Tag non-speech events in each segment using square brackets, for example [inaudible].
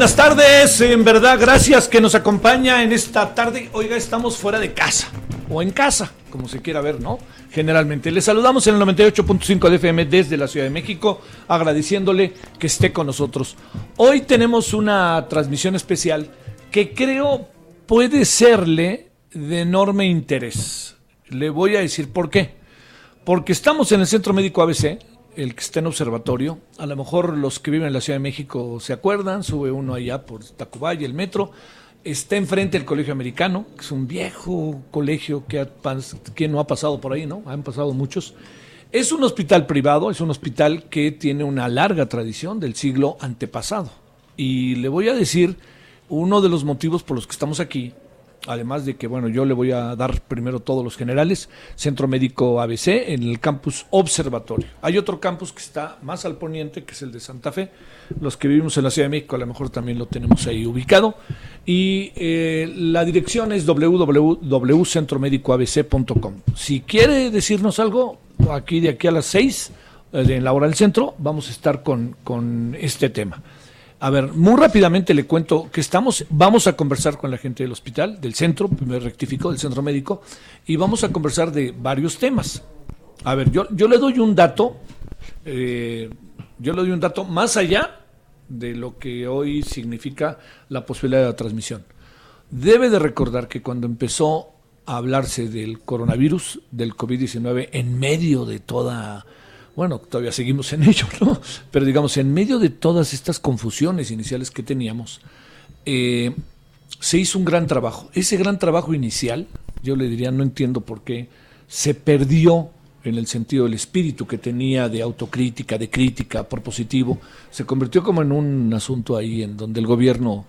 Buenas tardes, en verdad, gracias que nos acompaña en esta tarde. Oiga, estamos fuera de casa, o en casa, como se quiera ver, ¿no? Generalmente. Les saludamos en el 98.5 de FM desde la Ciudad de México, agradeciéndole que esté con nosotros. Hoy tenemos una transmisión especial que creo puede serle de enorme interés. Le voy a decir por qué. Porque estamos en el Centro Médico ABC, el que está en observatorio. A lo mejor los que viven en la Ciudad de México se acuerdan, sube uno allá por Tacubaya, el metro. Está enfrente el Colegio Americano, que es un viejo colegio que, no ha pasado por ahí, ¿no? Han pasado muchos. Es un hospital privado, es un hospital que tiene una larga tradición del siglo antepasado. Y le voy a decir uno de los motivos por los que estamos aquí además de que, bueno, yo le voy a dar primero todos los generales, Centro Médico ABC en el campus Observatorio. Hay otro campus que está más al poniente, que es el de Santa Fe. Los que vivimos en la Ciudad de México a lo mejor también lo tenemos ahí ubicado. Y eh, la dirección es www.centromedicoabc.com. Si quiere decirnos algo, aquí de aquí a las seis, eh, en la hora del centro, vamos a estar con, con este tema. A ver, muy rápidamente le cuento que estamos, vamos a conversar con la gente del hospital, del centro, primero rectifico, del centro médico, y vamos a conversar de varios temas. A ver, yo, yo le doy un dato, eh, yo le doy un dato más allá de lo que hoy significa la posibilidad de la transmisión. Debe de recordar que cuando empezó a hablarse del coronavirus, del COVID-19, en medio de toda bueno, todavía seguimos en [laughs] ello, ¿no? Pero digamos, en medio de todas estas confusiones iniciales que teníamos, eh, se hizo un gran trabajo. Ese gran trabajo inicial, yo le diría, no entiendo por qué, se perdió en el sentido del espíritu que tenía de autocrítica, de crítica, propositivo, se convirtió como en un asunto ahí en donde el gobierno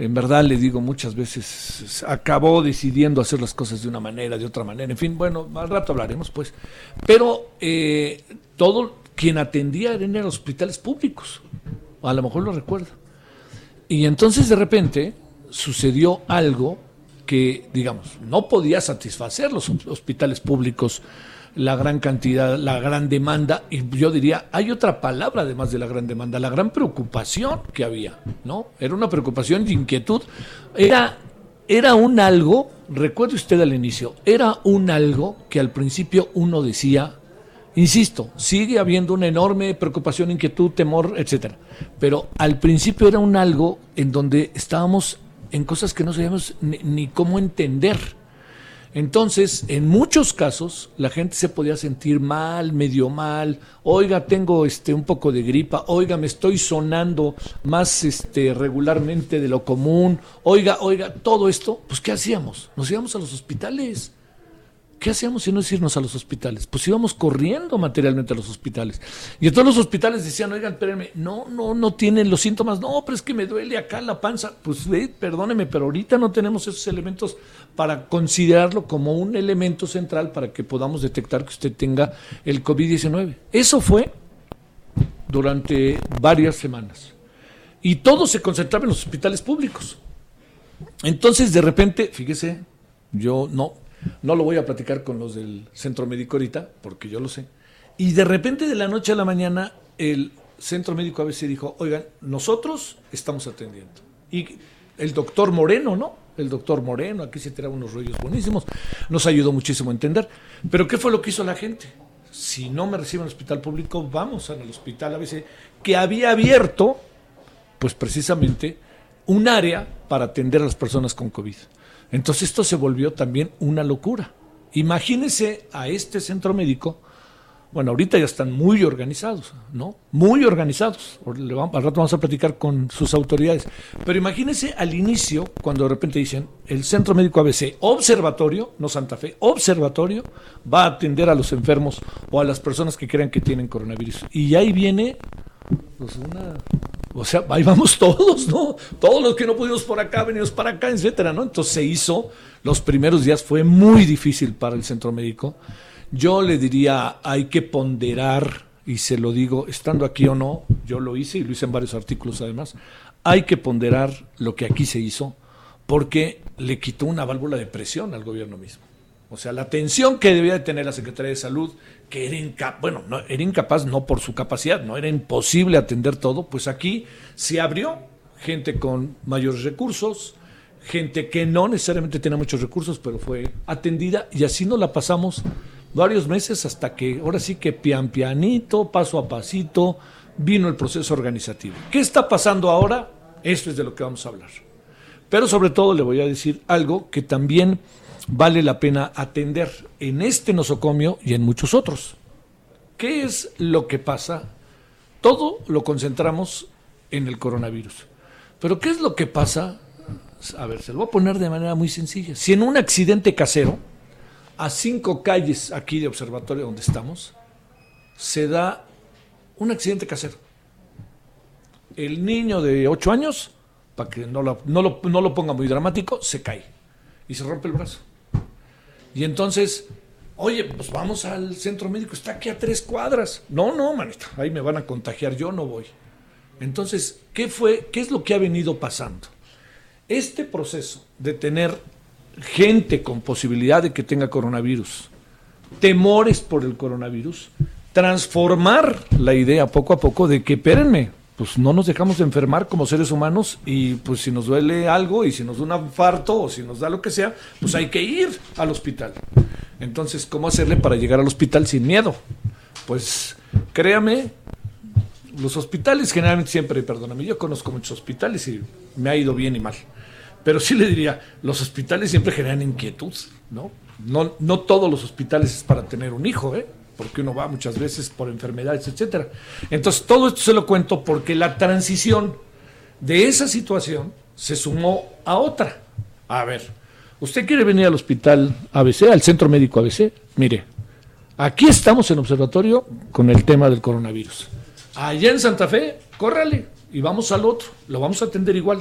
en verdad le digo muchas veces, acabó decidiendo hacer las cosas de una manera, de otra manera, en fin, bueno, al rato hablaremos pues, pero eh, todo quien atendía eran los hospitales públicos, a lo mejor lo recuerda. Y entonces de repente sucedió algo que, digamos, no podía satisfacer los hospitales públicos la gran cantidad, la gran demanda, y yo diría, hay otra palabra además de la gran demanda, la gran preocupación que había, ¿no? Era una preocupación y inquietud, era, era un algo, recuerde usted al inicio, era un algo que al principio uno decía, insisto, sigue habiendo una enorme preocupación, inquietud, temor, etcétera, pero al principio era un algo en donde estábamos en cosas que no sabíamos ni cómo entender entonces, en muchos casos, la gente se podía sentir mal, medio mal, oiga, tengo este un poco de gripa, oiga, me estoy sonando más este regularmente de lo común, oiga, oiga, todo esto, pues ¿qué hacíamos? Nos íbamos a los hospitales. ¿Qué hacíamos si no es irnos a los hospitales? Pues íbamos corriendo materialmente a los hospitales. Y en todos los hospitales decían, oigan, espérenme, no, no, no tienen los síntomas, no, pero es que me duele acá la panza. Pues perdóneme, pero ahorita no tenemos esos elementos para considerarlo como un elemento central para que podamos detectar que usted tenga el COVID-19. Eso fue durante varias semanas. Y todo se concentraba en los hospitales públicos. Entonces, de repente, fíjese, yo no, no lo voy a platicar con los del centro médico ahorita, porque yo lo sé. Y de repente, de la noche a la mañana, el centro médico ABC dijo, oigan, nosotros estamos atendiendo. Y el doctor Moreno, ¿no? El doctor Moreno, aquí se tiraban unos rollos buenísimos, nos ayudó muchísimo a entender. Pero ¿qué fue lo que hizo la gente? Si no me reciben en el hospital público, vamos al hospital ABC, que había abierto, pues precisamente, un área para atender a las personas con COVID. Entonces esto se volvió también una locura. Imagínese a este centro médico, bueno, ahorita ya están muy organizados, ¿no? Muy organizados. al rato vamos a platicar con sus autoridades. Pero imagínese al inicio, cuando de repente dicen, el Centro Médico ABC, observatorio, no Santa Fe, observatorio, va a atender a los enfermos o a las personas que crean que tienen coronavirus. Y ahí viene pues una, o sea, ahí vamos [laughs] todos, ¿no? Todos los que no pudimos por acá, venimos para acá, etcétera, ¿no? Entonces se hizo, los primeros días fue muy difícil para el centro médico. Yo le diría, hay que ponderar, y se lo digo, estando aquí o no, yo lo hice y lo hice en varios artículos además, hay que ponderar lo que aquí se hizo, porque le quitó una válvula de presión al gobierno mismo. O sea, la atención que debía de tener la Secretaría de Salud, que era incapaz, bueno, no, era incapaz no por su capacidad, no era imposible atender todo, pues aquí se abrió gente con mayores recursos, gente que no necesariamente tenía muchos recursos, pero fue atendida y así nos la pasamos varios meses hasta que ahora sí que pian pianito, paso a pasito, vino el proceso organizativo. ¿Qué está pasando ahora? Esto es de lo que vamos a hablar. Pero sobre todo le voy a decir algo que también vale la pena atender en este nosocomio y en muchos otros. ¿Qué es lo que pasa? Todo lo concentramos en el coronavirus. Pero ¿qué es lo que pasa? A ver, se lo voy a poner de manera muy sencilla. Si en un accidente casero, a cinco calles aquí de observatorio donde estamos, se da un accidente casero. El niño de 8 años, para que no lo, no, lo, no lo ponga muy dramático, se cae y se rompe el brazo. Y entonces, oye, pues vamos al centro médico, está aquí a tres cuadras. No, no, manito, ahí me van a contagiar, yo no voy. Entonces, ¿qué fue, qué es lo que ha venido pasando? Este proceso de tener gente con posibilidad de que tenga coronavirus, temores por el coronavirus, transformar la idea poco a poco de que, espérenme, pues no nos dejamos de enfermar como seres humanos y pues si nos duele algo y si nos da un infarto o si nos da lo que sea, pues hay que ir al hospital. Entonces, ¿cómo hacerle para llegar al hospital sin miedo? Pues créame, los hospitales generalmente siempre, perdóname, yo conozco muchos hospitales y me ha ido bien y mal. Pero sí le diría, los hospitales siempre generan inquietud, ¿no? No, no todos los hospitales es para tener un hijo, ¿eh? Porque uno va muchas veces por enfermedades, etcétera. Entonces, todo esto se lo cuento porque la transición de esa situación se sumó a otra. A ver, ¿usted quiere venir al hospital ABC, al centro médico ABC? Mire, aquí estamos en observatorio con el tema del coronavirus. Allá en Santa Fe, córrale y vamos al otro, lo vamos a atender igual.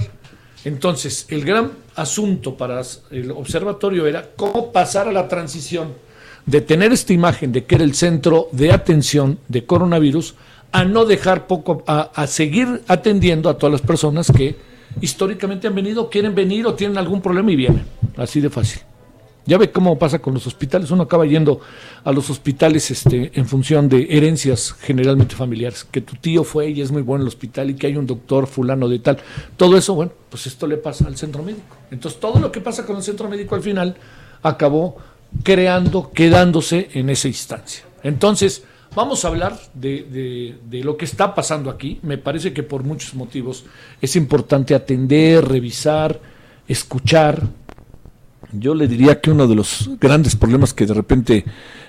Entonces, el gran asunto para el observatorio era cómo pasar a la transición de tener esta imagen de que era el centro de atención de coronavirus a no dejar poco, a, seguir atendiendo a todas las personas que históricamente han venido, quieren venir o tienen algún problema y vienen. Así de fácil. Ya ve cómo pasa con los hospitales. Uno acaba yendo a los hospitales este, en función de herencias generalmente familiares. Que tu tío fue y es muy bueno en el hospital y que hay un doctor fulano de tal. Todo eso, bueno, pues esto le pasa al centro médico. Entonces todo lo que pasa con el centro médico al final acabó creando, quedándose en esa instancia. Entonces, vamos a hablar de, lo que está pasando aquí. Me parece que por muchos motivos es importante atender, revisar, escuchar. Yo le diría que uno de los grandes problemas que de repente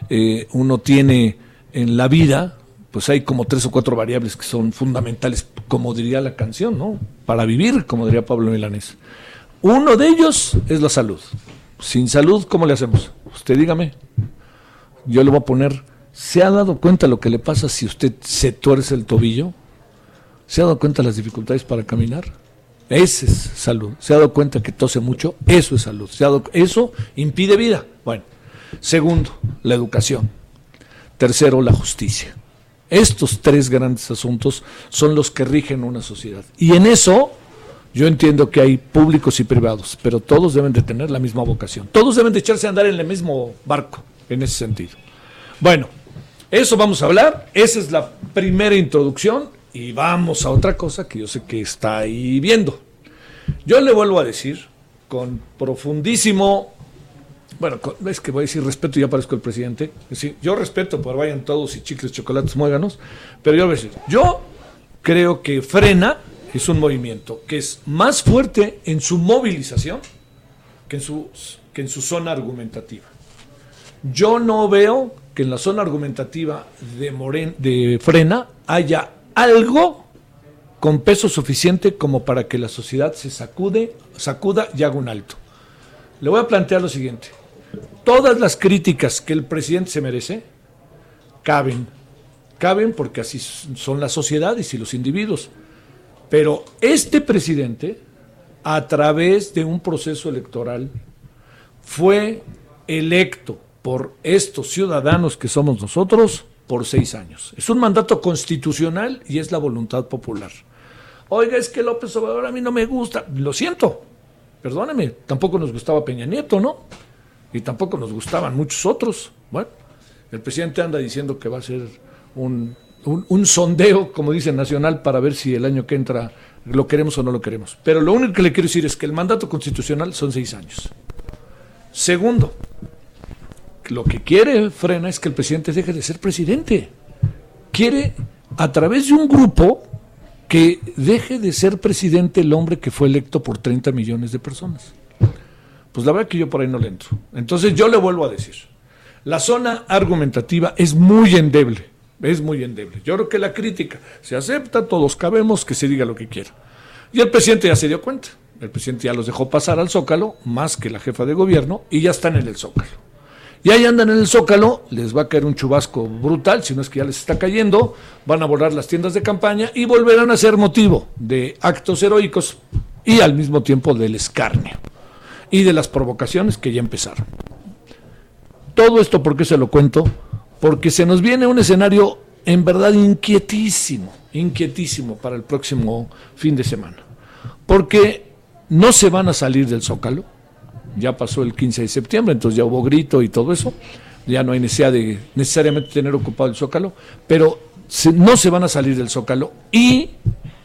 eh, uno tiene en la vida, pues hay como tres o cuatro variables que son fundamentales, como diría la canción, ¿no? Para vivir, como diría Pablo Milanés. Uno de ellos es la salud. Sin salud, ¿cómo le hacemos? Usted dígame. Yo le voy a poner, ¿se ha dado cuenta lo que le pasa si usted se tuerce el tobillo? ¿Se ha dado cuenta las dificultades para caminar? Ese es salud. ¿Se ha dado cuenta que tose mucho? Eso es salud. ¿Se ha dado, eso impide vida. Bueno. Segundo, la educación. Tercero, la justicia. Estos tres grandes asuntos son los que rigen una sociedad. Y en eso yo entiendo que hay públicos y privados, pero todos deben de tener la misma vocación. Todos deben de echarse a andar en el mismo barco, en ese sentido. Bueno, Eso vamos a hablar, esa es la primera introducción y vamos a otra cosa que yo sé que está ahí viendo. Yo le vuelvo a decir con profundísimo, bueno, es que voy a decir respeto y ya parezco el presidente. Sí, yo respeto, por vayan todos y chicles, chocolates, muéganos, pero yo voy a decir, yo creo que frena es un movimiento que es más fuerte en su movilización que en su, que en su zona argumentativa. Yo no veo que en la zona argumentativa de, Moren, de Frena haya algo con peso suficiente como para que la sociedad se sacude, sacuda y haga un alto. Le voy a plantear lo siguiente. Todas las críticas que el presidente se merece caben. Caben porque así son las sociedades y los individuos. Pero este presidente, a través de un proceso electoral, fue electo por estos ciudadanos que somos nosotros por seis años. Es un mandato constitucional y es la voluntad popular. Oiga, es que López Obrador a mí no me gusta. Lo siento, perdóneme, tampoco nos gustaba Peña Nieto, ¿no? Y tampoco nos gustaban muchos otros. Bueno, el presidente anda diciendo que va a ser un, un, sondeo, como dice Nacional, para ver si el año que entra lo queremos o no lo queremos. Pero lo único que le quiero decir es que el mandato constitucional son seis años. Segundo, lo que quiere Frena es que el presidente deje de ser presidente. Quiere, a través de un grupo, que deje de ser presidente el hombre que fue electo por 30 millones de personas. Pues la verdad que yo por ahí no le entro. Entonces yo le vuelvo a decir, la zona argumentativa es muy endeble, es muy endeble. Yo creo que la crítica se acepta, todos cabemos que se diga lo que quiera. Y el presidente ya se dio cuenta. El presidente ya los dejó pasar al Zócalo, más que la jefa de gobierno, y ya están en el Zócalo. Y ahí andan en el Zócalo, les va a caer un chubasco brutal, si no es que ya les está cayendo, van a volar las tiendas de campaña y volverán a ser motivo de actos heroicos y al mismo tiempo del escarnio y de las provocaciones que ya empezaron. Todo esto, ¿por qué se lo cuento? Porque se nos viene un escenario en verdad inquietísimo, inquietísimo para el próximo fin de semana. Porque no se van a salir del Zócalo, ya pasó el 15 de septiembre, entonces ya hubo grito y todo eso, ya no hay necesidad de necesariamente tener ocupado el Zócalo, pero no se van a salir del Zócalo y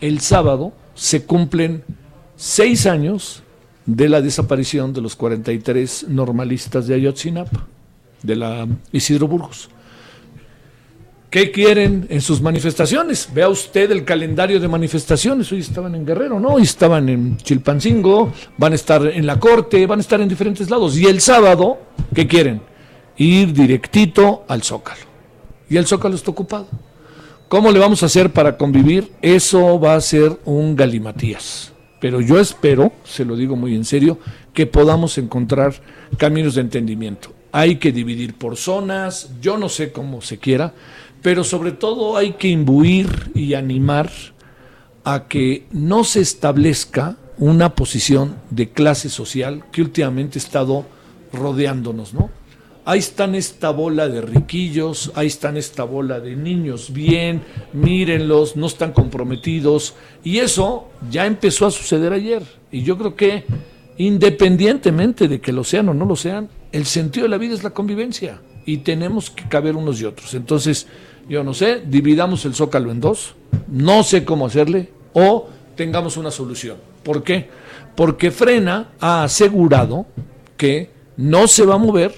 el sábado se cumplen seis años de la desaparición de los 43 normalistas de Ayotzinapa, de la Isidro Burgos. ¿Qué quieren en sus manifestaciones? Vea usted el calendario de manifestaciones. Hoy estaban en Guerrero, ¿no? Hoy estaban en Chilpancingo, van a estar en la corte, van a estar en diferentes lados. Y el sábado, ¿qué quieren? Ir directito al Zócalo. Y el Zócalo está ocupado. ¿Cómo le vamos a hacer para convivir? Eso va a ser un galimatías. Pero yo espero, se lo digo muy en serio, que podamos encontrar caminos de entendimiento. Hay que dividir por zonas, yo no sé cómo se quiera, pero sobre todo hay que imbuir y animar a que no se establezca una posición de clase social que últimamente ha estado rodeándonos, ¿no? Ahí están esta bola de riquillos, ahí están esta bola de niños bien, mírenlos, no están comprometidos. Y eso ya empezó a suceder ayer. Y yo creo que independientemente de que lo sean o no lo sean, el sentido de la vida es la convivencia y tenemos que caber unos y otros. Entonces, yo no sé, dividamos el zócalo en dos, no sé cómo hacerle, o tengamos una solución. ¿Por qué? Porque Frena ha asegurado que no se va a mover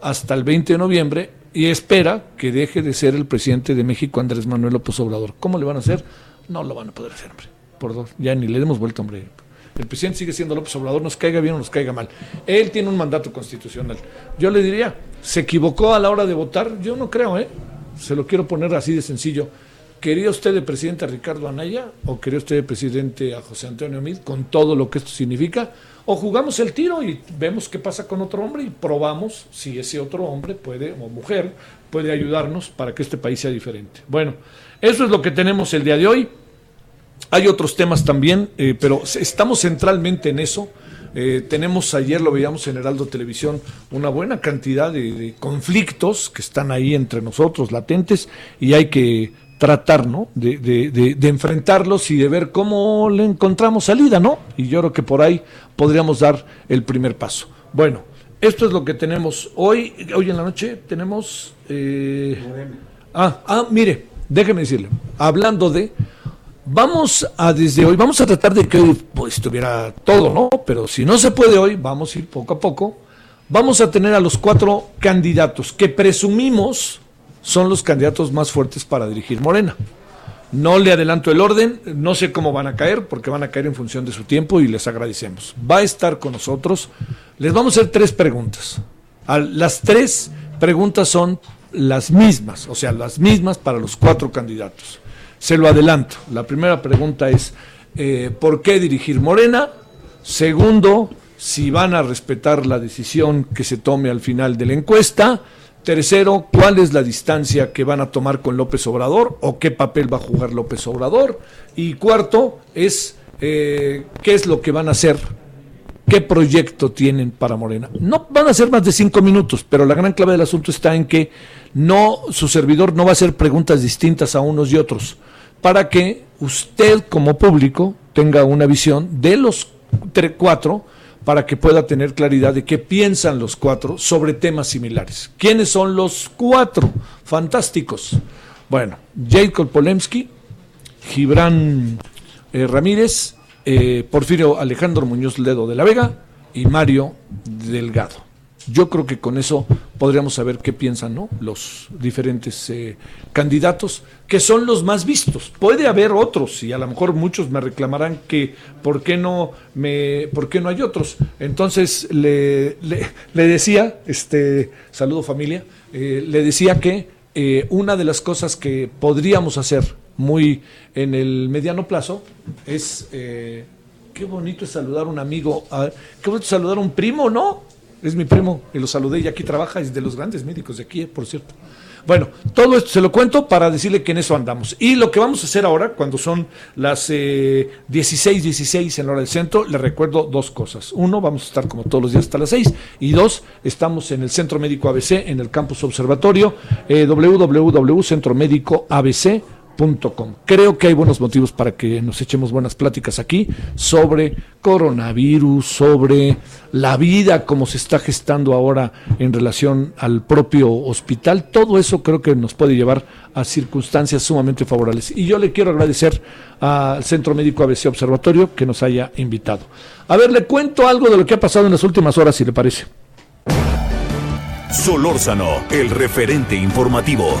hasta el 20 de noviembre y espera que deje de ser el presidente de México Andrés Manuel López Obrador. ¿Cómo le van a hacer? No lo van a poder hacer, hombre. Por dos, ya ni le demos vuelta, hombre. El presidente sigue siendo López Obrador, nos caiga bien o nos caiga mal. Él tiene un mandato constitucional. Yo le diría, ¿se equivocó a la hora de votar? Yo no creo, ¿eh? Se lo quiero poner así de sencillo. ¿Quería usted de presidente a Ricardo Anaya o quería usted de presidente a José Antonio Mid con todo lo que esto significa? ¿O jugamos el tiro y vemos qué pasa con otro hombre y probamos si ese otro hombre puede o mujer puede ayudarnos para que este país sea diferente? Bueno, eso es lo que tenemos el día de hoy. Hay otros temas también, eh, pero estamos centralmente en eso. Eh, tenemos ayer, lo veíamos en Heraldo Televisión, una buena cantidad de, conflictos que están ahí entre nosotros, latentes, y hay que tratar, ¿no? De, de, enfrentarlos y de ver cómo le encontramos salida, ¿no? Y yo creo que por ahí podríamos dar el primer paso. Bueno, esto es lo que tenemos hoy. Hoy en la noche tenemos. Eh, ah, ah, mire, déjeme decirle. Hablando de. Vamos a desde hoy, vamos a tratar de que hoy pues, estuviera todo, ¿no? Pero si no se puede hoy, vamos a ir poco a poco. Vamos a tener a los cuatro candidatos que presumimos son los candidatos más fuertes para dirigir Morena. No le adelanto el orden, no sé cómo van a caer, porque van a caer en función de su tiempo y les agradecemos. Va a estar con nosotros. Les vamos a hacer tres preguntas. Las tres preguntas son las mismas, o sea, las mismas para los cuatro candidatos. Se lo adelanto. La primera pregunta es, eh, ¿por qué dirigir Morena? Segundo, si van a respetar la decisión que se tome al final de la encuesta. Tercero, ¿cuál es la distancia que van a tomar con López Obrador o qué papel va a jugar López Obrador? Y cuarto es eh, qué es lo que van a hacer, qué proyecto tienen para Morena. No van a ser más de cinco minutos, pero la gran clave del asunto está en que no, su servidor no va a hacer preguntas distintas a unos y otros, para que usted como público tenga una visión de los cuatro para que pueda tener claridad de qué piensan los cuatro sobre temas similares. ¿Quiénes son los cuatro fantásticos? Bueno, Jacob Polemski, Gibran eh, Ramírez, eh, Porfirio Alejandro Muñoz Ledo de la Vega y Mario Delgado. Yo creo que con eso podríamos saber qué piensan ¿no? los diferentes eh, candidatos, que son los más vistos. Puede haber otros, y a lo mejor muchos me reclamarán que por qué no, me, por qué no hay otros. Entonces le, le, decía, este, saludo familia, eh, le decía que eh, una de las cosas que podríamos hacer muy en el mediano plazo es, qué bonito es saludar a un amigo, qué bonito saludar a un primo, ¿no? Es mi primo, y lo saludé y aquí trabaja, es de los grandes médicos de aquí, eh, por cierto. Bueno, todo esto se lo cuento para decirle que en eso andamos. Y lo que vamos a hacer ahora, cuando son las eh, 16, 16 en la hora del centro, le recuerdo dos cosas. Uno, vamos a estar como todos los días hasta las 6. Y dos, estamos en el Centro Médico ABC, en el Campus Observatorio, eh, www.centromédicoabc.com Creo que hay buenos motivos para que nos echemos buenas pláticas aquí sobre coronavirus, sobre la vida como se está gestando ahora en relación al propio hospital. Todo eso creo que nos puede llevar a circunstancias sumamente favorables. Y yo le quiero agradecer al Centro Médico ABC Observatorio que nos haya invitado. A ver, le cuento algo de lo que ha pasado en las últimas horas, si le parece. Solórzano, el referente informativo.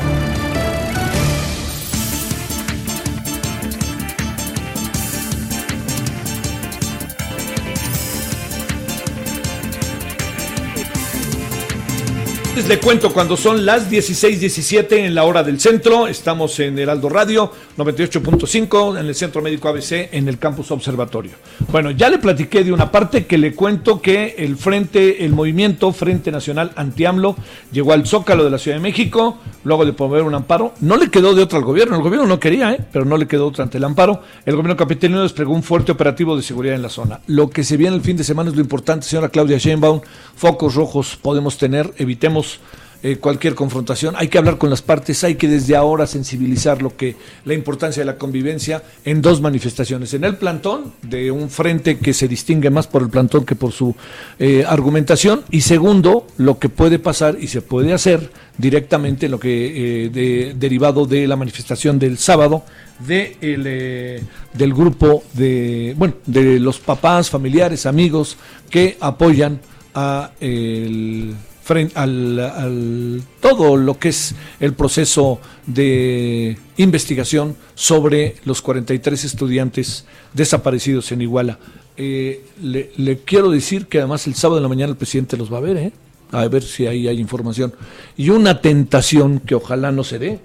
Le cuento cuando son las 16:17 en la hora del centro. Estamos en Heraldo Radio 98.5 en el Centro Médico ABC en el Campus Observatorio. Bueno, ya le platiqué de una parte que le cuento que el Frente, el movimiento Frente Nacional Anti-AMLO llegó al Zócalo de la Ciudad de México luego de promover un amparo. No le quedó de otra al gobierno. El gobierno no quería, ¿eh? pero no le quedó otra ante el amparo. El gobierno capitalino desplegó un fuerte operativo de seguridad en la zona. Lo que se viene el fin de semana es lo importante, señora Claudia Sheinbaum. Focos rojos podemos tener, evitemos eh, cualquier confrontación. Hay que hablar con las partes, hay que desde ahora sensibilizar lo que la importancia de la convivencia en dos manifestaciones. En el plantón, de un frente que se distingue más por el plantón que por su eh, argumentación. Y segundo, lo que puede pasar y se puede hacer directamente, lo que eh, derivado de la manifestación del sábado, de del grupo de, bueno, de los papás, familiares, amigos que apoyan a el frente al, todo lo que es el proceso de investigación sobre los 43 estudiantes desaparecidos en Iguala. Eh, le, quiero decir que además el sábado de la mañana el presidente los va a ver, ¿eh? a ver si ahí hay información. Y una tentación que ojalá no se dé,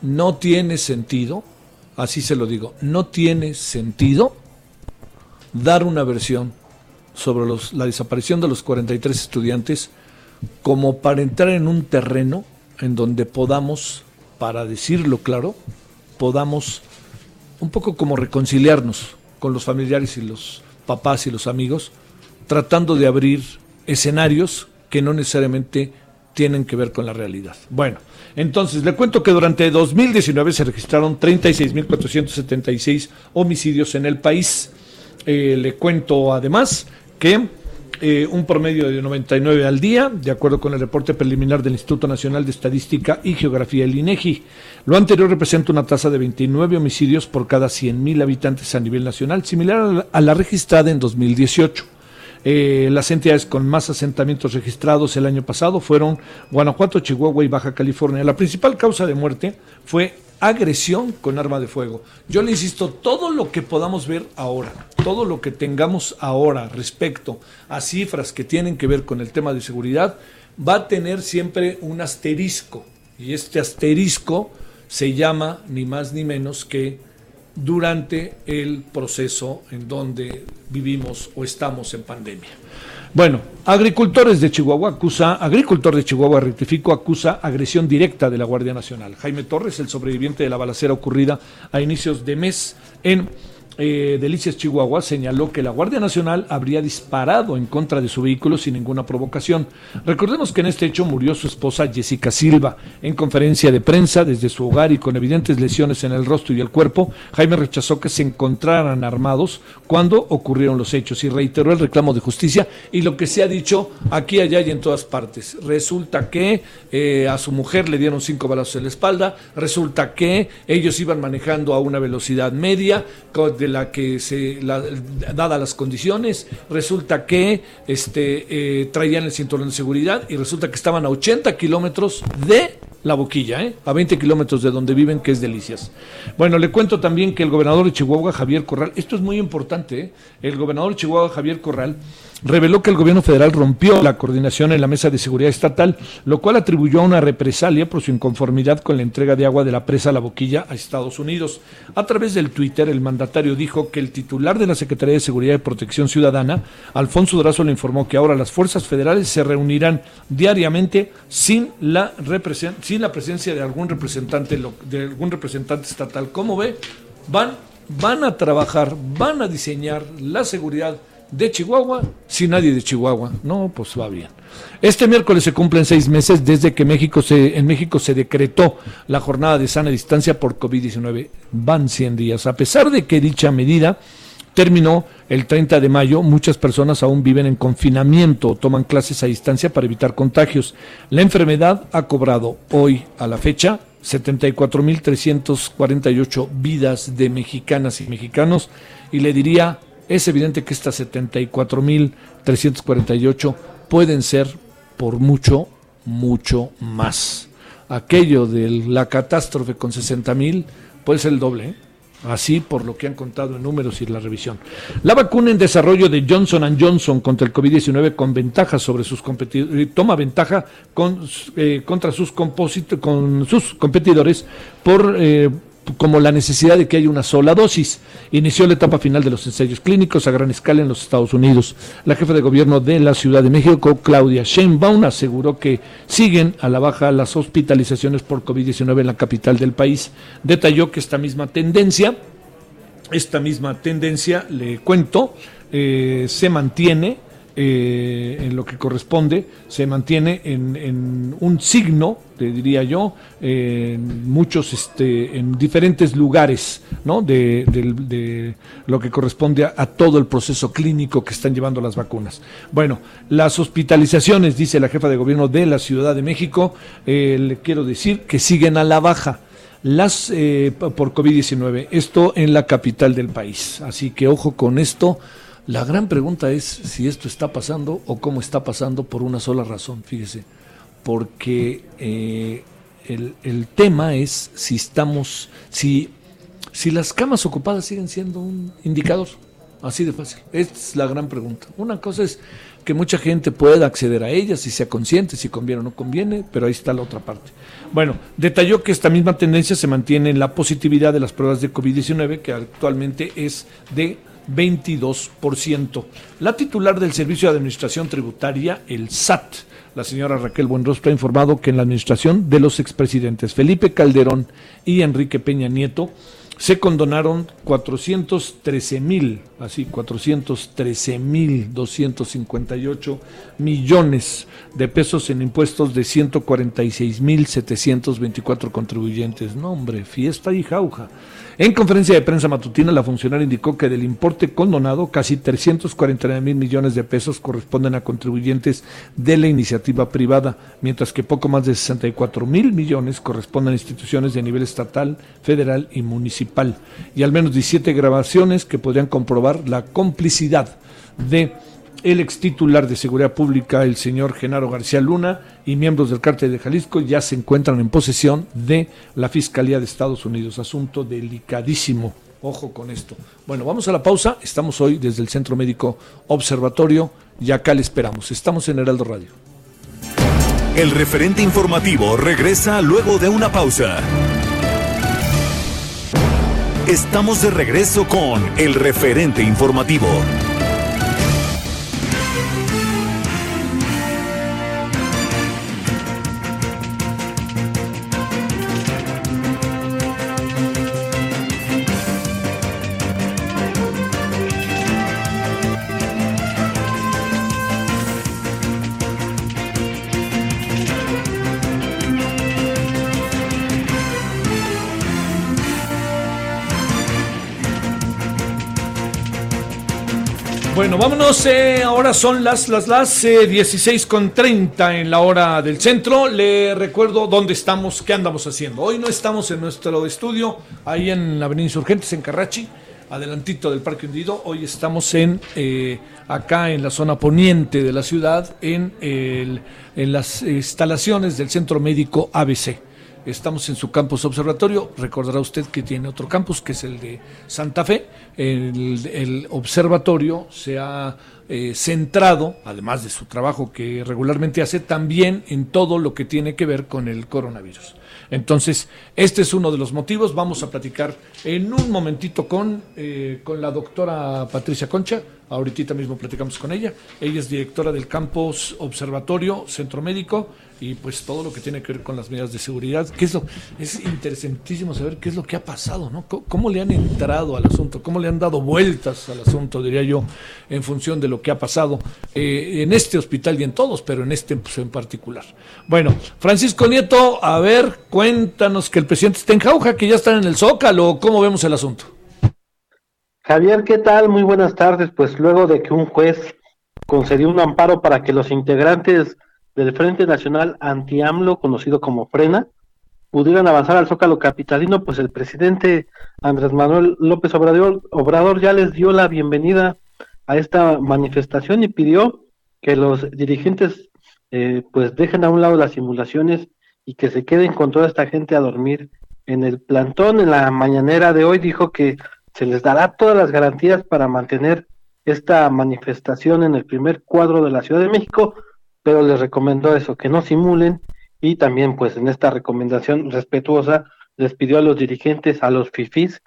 no tiene sentido, así se lo digo, no tiene sentido dar una versión sobre los, la desaparición de los 43 estudiantes como para entrar en un terreno en donde podamos, para decirlo claro, podamos un poco como reconciliarnos con los familiares y los papás y los amigos, tratando de abrir escenarios que no necesariamente tienen que ver con la realidad. Bueno, entonces le cuento que durante 2019 se registraron 36.476 homicidios en el país. Eh, le cuento además que eh, un promedio de 99 al día, de acuerdo con el reporte preliminar del Instituto Nacional de Estadística y Geografía, el INEGI. Lo anterior representa una tasa de 29 homicidios por cada 100.000 habitantes a nivel nacional, similar a la registrada en 2018. Eh, las entidades con más asentamientos registrados el año pasado fueron Guanajuato, Chihuahua y Baja California. La principal causa de muerte fue agresión con arma de fuego. Yo le insisto, todo lo que podamos ver ahora, todo lo que tengamos ahora respecto a cifras que tienen que ver con el tema de seguridad, va a tener siempre un asterisco. Y este asterisco se llama ni más ni menos que durante el proceso en donde vivimos o estamos en pandemia. Bueno, agricultores de Chihuahua acusa, agricultor de Chihuahua rectificó, acusa agresión directa de la Guardia Nacional. Jaime Torres, el sobreviviente de la balacera ocurrida a inicios de mes en eh, Delicias Chihuahua señaló que la Guardia Nacional habría disparado en contra de su vehículo sin ninguna provocación. Recordemos que en este hecho murió su esposa Jessica Silva. En conferencia de prensa desde su hogar y con evidentes lesiones en el rostro y el cuerpo, Jaime rechazó que se encontraran armados cuando ocurrieron los hechos y reiteró el reclamo de justicia y lo que se ha dicho aquí, allá y en todas partes. Resulta que eh, a su mujer le dieron cinco balazos en la espalda, resulta que ellos iban manejando a una velocidad media, de la que se, la, las condiciones, resulta que este, eh, traían el cinturón de seguridad y resulta que estaban a 80 kilómetros de la boquilla, ¿eh? a 20 kilómetros de donde viven, que es Delicias. Bueno, le cuento también que el gobernador de Chihuahua, Javier Corral, esto es muy importante, ¿eh? el gobernador de Chihuahua, Javier Corral, reveló que el gobierno federal rompió la coordinación en la mesa de seguridad estatal, lo cual atribuyó a una represalia por su inconformidad con la entrega de agua de la presa La Boquilla a Estados Unidos. A través del Twitter, el mandatario dijo que el titular de la Secretaría de Seguridad y Protección Ciudadana, Alfonso Durazo, le informó que ahora las fuerzas federales se reunirán diariamente sin la, presencia de algún representante estatal. ¿Cómo ve? Van van a trabajar, van a diseñar la seguridad de Chihuahua sin nadie de Chihuahua. No, pues va bien. Este miércoles se cumplen seis meses desde que México se, en México se decretó la jornada de sana distancia por COVID-19. Van 100 días. A pesar de que dicha medida terminó el 30 de mayo, muchas personas aún viven en confinamiento o toman clases a distancia para evitar contagios. La enfermedad ha cobrado hoy a la fecha 74.348 vidas de mexicanas y mexicanos y le diría es evidente que estas 74.348 pueden ser por mucho, mucho más. Aquello de la catástrofe con 60.000 puede ser el doble. ¿eh? Así por lo que han contado en números y la revisión. La vacuna en desarrollo de Johnson Johnson contra el COVID-19 con ventaja sobre sus competidores, eh, toma ventaja eh, contra sus, con sus competidores por como la necesidad de que haya una sola dosis. Inició la etapa final de los ensayos clínicos a gran escala en los Estados Unidos. La jefa de gobierno de la Ciudad de México, Claudia Sheinbaum, aseguró que siguen a la baja las hospitalizaciones por COVID-19 en la capital del país. Detalló que esta misma tendencia, esta misma tendencia, le cuento, eh, se mantiene eh, en lo que corresponde, se mantiene en, un signo, te diría yo, en muchos, este, en diferentes lugares, ¿no? De, lo que corresponde a, todo el proceso clínico que están llevando las vacunas. Bueno, las hospitalizaciones, dice la jefa de gobierno de la Ciudad de México, eh, le quiero decir que siguen a la baja las eh, por COVID-19, esto en la capital del país. Así que ojo con esto la gran pregunta es si esto está pasando o cómo está pasando por una sola razón, fíjese, porque eh, el, tema es si estamos, si, si las camas ocupadas siguen siendo un indicador, así de fácil. Esta es la gran pregunta. Una cosa es que mucha gente pueda acceder a ellas y sea consciente si conviene o no conviene, pero ahí está la otra parte. Bueno, detalló que esta misma tendencia se mantiene en la positividad de las pruebas de COVID-19, que actualmente es de 22%. La titular del Servicio de Administración Tributaria, el SAT, la señora Raquel Buenrostro, ha informado que en la administración de los expresidentes Felipe Calderón y Enrique Peña Nieto se condonaron 413 mil así 413.258 millones de pesos en impuestos de 146.724 contribuyentes. No, hombre, fiesta y jauja. En conferencia de prensa matutina, la funcionaria indicó que del importe condonado, casi 349 mil millones de pesos corresponden a contribuyentes de la iniciativa privada, mientras que poco más de 64 mil millones corresponden a instituciones de nivel estatal, federal y municipal, y al menos 17 grabaciones que podrían comprobar la complicidad de el ex titular de Seguridad Pública, el señor Genaro García Luna, y miembros del cártel de Jalisco ya se encuentran en posesión de la Fiscalía de Estados Unidos. Asunto delicadísimo. Ojo con esto. Bueno, vamos a la pausa. Estamos hoy desde el Centro Médico Observatorio y acá le esperamos. Estamos en Heraldo Radio. El referente informativo regresa luego de una pausa. Estamos de regreso con el referente informativo. Bueno, vámonos. Eh, ahora son las las las eh, 16 con 30 en la hora del centro. Le recuerdo dónde estamos, qué andamos haciendo. Hoy no estamos en nuestro estudio, ahí en la Avenida Insurgentes, en Carrachi, adelantito del Parque Hundido. Hoy estamos en eh, acá en la zona poniente de la ciudad, en, el, en las instalaciones del Centro Médico ABC. Estamos en su campus observatorio. Recordará usted que tiene otro campus, que es el de Santa Fe. El, observatorio se ha eh, centrado, además de su trabajo que regularmente hace, también en todo lo que tiene que ver con el coronavirus. Entonces, este es uno de los motivos. Vamos a platicar en un momentito con, eh, con la doctora Patricia Concha. Ahorita mismo platicamos con ella. Ella es directora del campus Observatorio Centro Médico y pues todo lo que tiene que ver con las medidas de seguridad. Que es, lo, es interesantísimo saber qué es lo que ha pasado, ¿no? ¿Cómo, ¿Cómo le han entrado al asunto? ¿Cómo le han dado vueltas al asunto, diría yo, en función de lo que ha pasado eh, en este hospital y en todos, pero en este pues, en particular? Bueno, Francisco Nieto, a ver, cuéntanos que el presidente está en jauja, que ya están en el Zócalo. ¿Cómo vemos el asunto? Javier, ¿qué tal? Muy buenas tardes. Pues luego de que un juez concedió un amparo para que los integrantes del Frente Nacional Anti-AMLO, conocido como FRENA, pudieran avanzar al Zócalo Capitalino, pues el presidente Andrés Manuel López Obrador, Obrador ya les dio la bienvenida a esta manifestación y pidió que los dirigentes eh, pues dejen a un lado las simulaciones y que se queden con toda esta gente a dormir en el plantón. En la mañanera de hoy dijo que se les dará todas las garantías para mantener esta manifestación en el primer cuadro de la Ciudad de México, pero les recomendó eso, que no simulen y también pues en esta recomendación respetuosa les pidió a los dirigentes, a los FIFIs,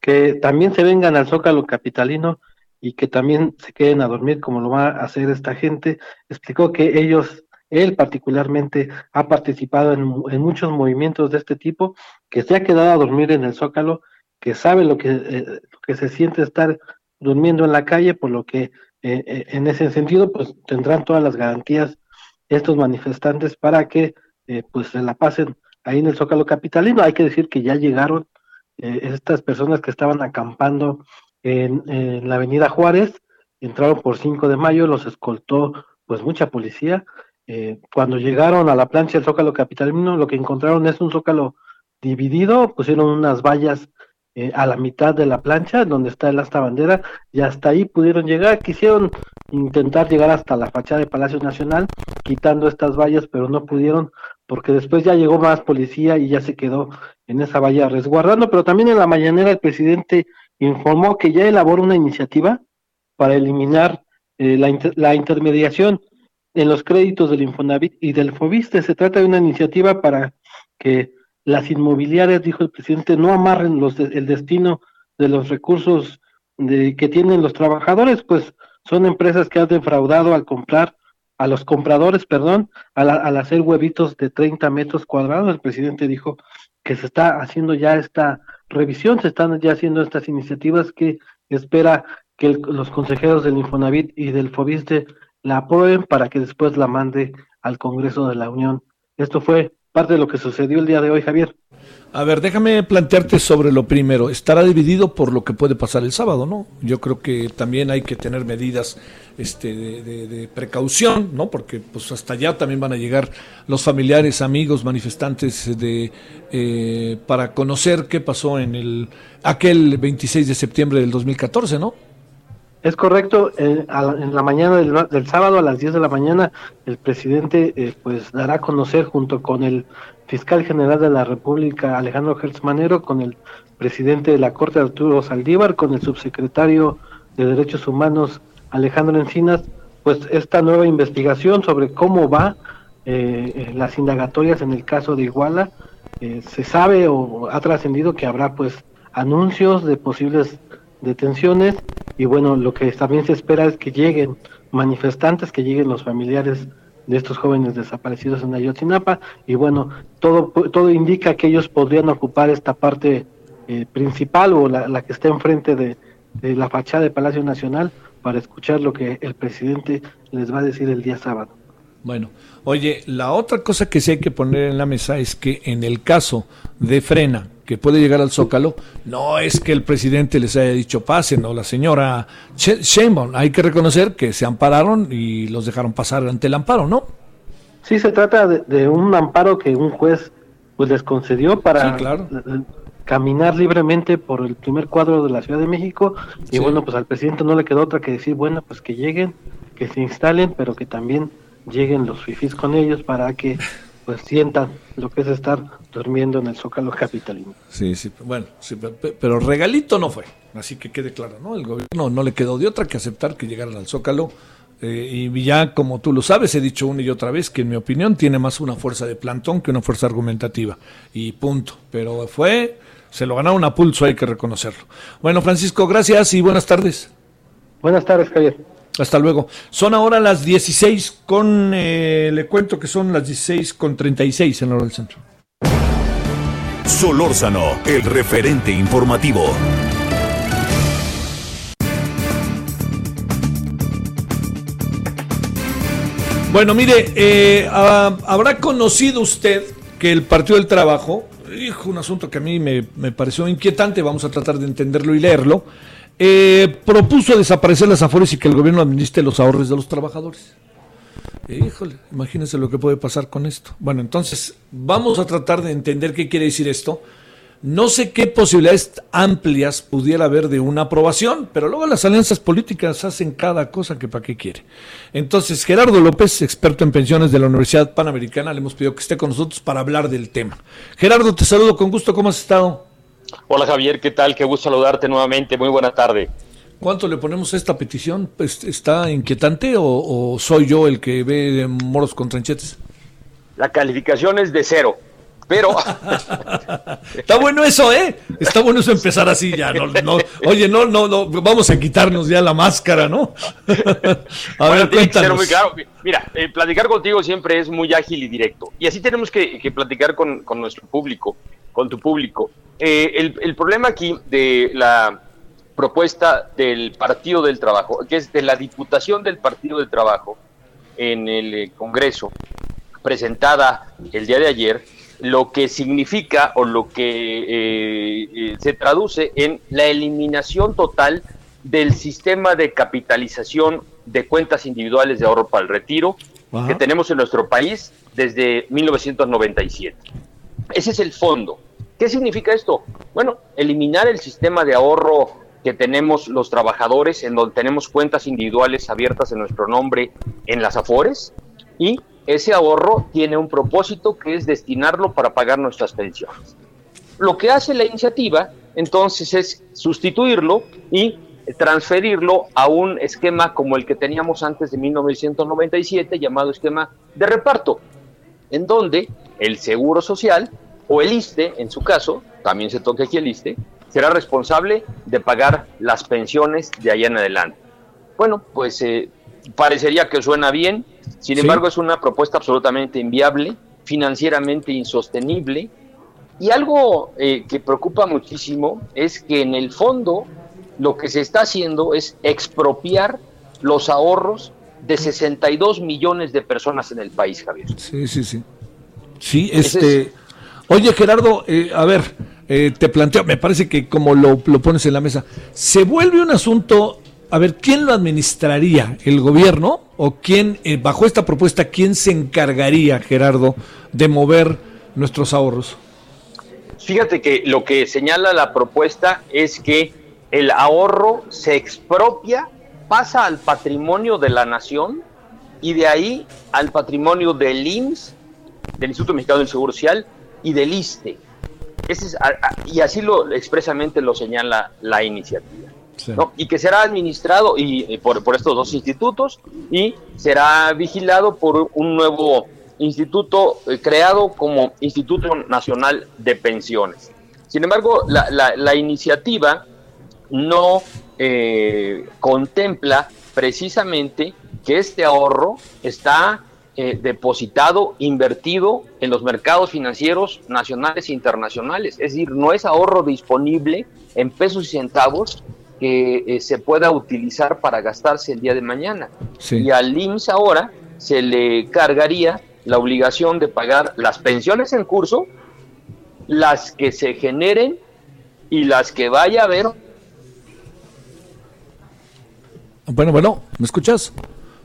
que también se vengan al Zócalo Capitalino y que también se queden a dormir como lo va a hacer esta gente. Explicó que ellos, él particularmente, ha participado en, en muchos movimientos de este tipo, que se ha quedado a dormir en el Zócalo, que sabe lo que, eh, que se siente estar durmiendo en la calle, por lo que eh, eh, en ese sentido, pues tendrán todas las garantías estos manifestantes para que pues se la pasen ahí en el Zócalo Capitalino. Hay que decir que ya llegaron estas personas que estaban acampando en, la Avenida Juárez, entraron por 5 de mayo, los escoltó pues mucha policía. Cuando llegaron a la plancha del Zócalo Capitalino, lo que encontraron es un Zócalo dividido, pusieron unas vallas eh, a la mitad de la plancha, donde está el asta bandera, y hasta ahí pudieron llegar. Quisieron intentar llegar hasta la fachada de Palacio Nacional, quitando estas vallas, pero no pudieron, porque después ya llegó más policía y ya se quedó en esa valla resguardando. Pero también en la mañanera el presidente informó que ya elaboró una iniciativa para eliminar eh, la, inter la intermediación en los créditos del Infonavit y del Fobiste. Se trata de una iniciativa para que las inmobiliarias, dijo el presidente, no amarren los el destino de los recursos de, que tienen los trabajadores, pues son empresas que han defraudado al comprar, a los compradores, perdón, al, al hacer huevitos de 30 metros cuadrados. El presidente dijo que se está haciendo ya esta revisión, se están ya haciendo estas iniciativas que espera que los consejeros del Infonavit y del Fobiste la aprueben para que después la mande al Congreso de la Unión. Esto fue parte de lo que sucedió el día de hoy, Javier. A ver, déjame plantearte sobre lo primero. Estará dividido por lo que puede pasar el sábado, ¿no? Yo creo que también hay que tener medidas este, de, precaución, ¿no? Porque pues hasta allá también van a llegar los familiares, amigos, manifestantes de eh, para conocer qué pasó en el aquel 26 de septiembre del 2014, ¿no? Es correcto, eh, en la mañana del, sábado a las 10 de la mañana el presidente eh, pues dará a conocer junto con el fiscal general de la República Alejandro Gertz Manero, con el presidente de la Corte Arturo Saldívar, con el subsecretario de Derechos Humanos Alejandro Encinas, pues esta nueva investigación sobre cómo va eh, las indagatorias en el caso de Iguala. se sabe o ha trascendido que habrá pues anuncios de posibles detenciones y bueno, lo que también se espera es que lleguen manifestantes, que lleguen los familiares de estos jóvenes desaparecidos en Ayotzinapa y bueno, todo, todo indica que ellos podrían ocupar esta parte eh, principal o la, que está enfrente de, de la fachada de Palacio Nacional para escuchar lo que el presidente les va a decir el día sábado. Bueno, oye, la otra cosa que sí hay que poner en la mesa es que en el caso de Frena, que puede llegar al Zócalo, no es que el presidente les haya dicho pasen o la señora Sheinbaum. Hay que reconocer que se ampararon y los dejaron pasar ante el amparo, ¿no? Sí, se trata de, un amparo que un juez pues les concedió para caminar libremente por el primer cuadro de la Ciudad de México y bueno, pues al presidente no le quedó otra que decir, bueno, pues que lleguen, que se instalen, pero que también lleguen los fifís con ellos para que pues sientan lo que es estar durmiendo en el Zócalo capitalino. Sí, sí, bueno, sí, pero regalito no fue, así que quede claro, ¿no? El gobierno no le quedó de otra que aceptar que llegaran al Zócalo eh, y ya como tú lo sabes, he dicho una y otra vez que en mi opinión tiene más una fuerza de plantón que una fuerza argumentativa y punto, pero fue, se lo ganaron a pulso, hay que reconocerlo. Bueno, Francisco, gracias y buenas tardes. Buenas tardes, Javier. Hasta luego. Son ahora las 16 con, eh, le cuento que son las 16 con 36 en hora del centro. Solórzano, el referente informativo. Bueno, mire, eh, habrá conocido usted que el Partido del Trabajo, hijo, un asunto que a mí me, me pareció inquietante, vamos a tratar de entenderlo y leerlo, eh, propuso desaparecer las afores y que el gobierno administre los ahorros de los trabajadores. Híjole, imagínense lo que puede pasar con esto. Bueno, entonces vamos a tratar de entender qué quiere decir esto. No sé qué posibilidades amplias pudiera haber de una aprobación, pero luego las alianzas políticas hacen cada cosa que para qué quiere. Entonces, Gerardo López, experto en pensiones de la Universidad Panamericana, le hemos pedido que esté con nosotros para hablar del tema. Gerardo, te saludo con gusto, ¿cómo has estado? Hola Javier, ¿qué tal? Qué gusto saludarte nuevamente. Muy buena tarde. ¿Cuánto le ponemos a esta petición? Pues, ¿Está inquietante o, soy yo el que ve moros con tranchetes? La calificación es de cero, pero... [laughs] Está bueno eso, ¿eh? Está bueno eso empezar así ya. No, oye, no, no, no, vamos a quitarnos ya la máscara, ¿no? [laughs] a ver, cuéntanos. muy claro. Mira, eh, platicar contigo siempre es muy ágil y directo. Y así tenemos que, platicar con, con nuestro público, con tu público. Eh, el, problema aquí de la propuesta del Partido del Trabajo, que es de la Diputación del Partido del Trabajo en el eh, Congreso, presentada el día de ayer, lo que significa o lo que eh, se traduce en la eliminación total del sistema de capitalización de cuentas individuales de ahorro para el retiro que tenemos en nuestro país desde 1997. Ese es el fondo. ¿Qué significa esto? Bueno, eliminar el sistema de ahorro que tenemos los trabajadores, en donde tenemos cuentas individuales abiertas en nuestro nombre en las AFORES, y ese ahorro tiene un propósito que es destinarlo para pagar nuestras pensiones. Lo que hace la iniciativa entonces es sustituirlo y transferirlo a un esquema como el que teníamos antes de 1997, llamado esquema de reparto, en donde el Seguro Social o el ISTE, en su caso, también se toca aquí el ISTE, será responsable de pagar las pensiones de allá en adelante. Bueno, pues eh, parecería que suena bien, sin embargo es una propuesta absolutamente inviable, financieramente insostenible, y algo eh, que preocupa muchísimo es que en el fondo lo que se está haciendo es expropiar los ahorros de 62 millones de personas en el país, Javier. Sí, sí, sí. Sí, este... Oye, Gerardo, eh, a ver, eh, te planteo, me parece que como lo, pones en la mesa, se vuelve un asunto, a ver, ¿quién lo administraría? ¿El gobierno? ¿O quién, eh, bajo esta propuesta, quién se encargaría, Gerardo, de mover nuestros ahorros? Fíjate que lo que señala la propuesta es que el ahorro se expropia, pasa al patrimonio de la nación y de ahí al patrimonio del IMSS, del Instituto Mexicano del Seguro Social, y del ISTE. es, y así lo expresamente lo señala la iniciativa. Y que será administrado y, por, estos dos institutos y será vigilado por un nuevo instituto eh, creado como Instituto Nacional de Pensiones. Sin embargo, la, iniciativa no eh, contempla precisamente que este ahorro está eh, depositado, invertido en los mercados financieros nacionales e internacionales. Es decir, no es ahorro disponible en pesos y centavos que eh, se pueda utilizar para gastarse el día de mañana. Y al IMSS ahora se le cargaría la obligación de pagar las pensiones en curso, las que se generen y las que vaya a haber. Bueno, bueno, ¿me escuchas?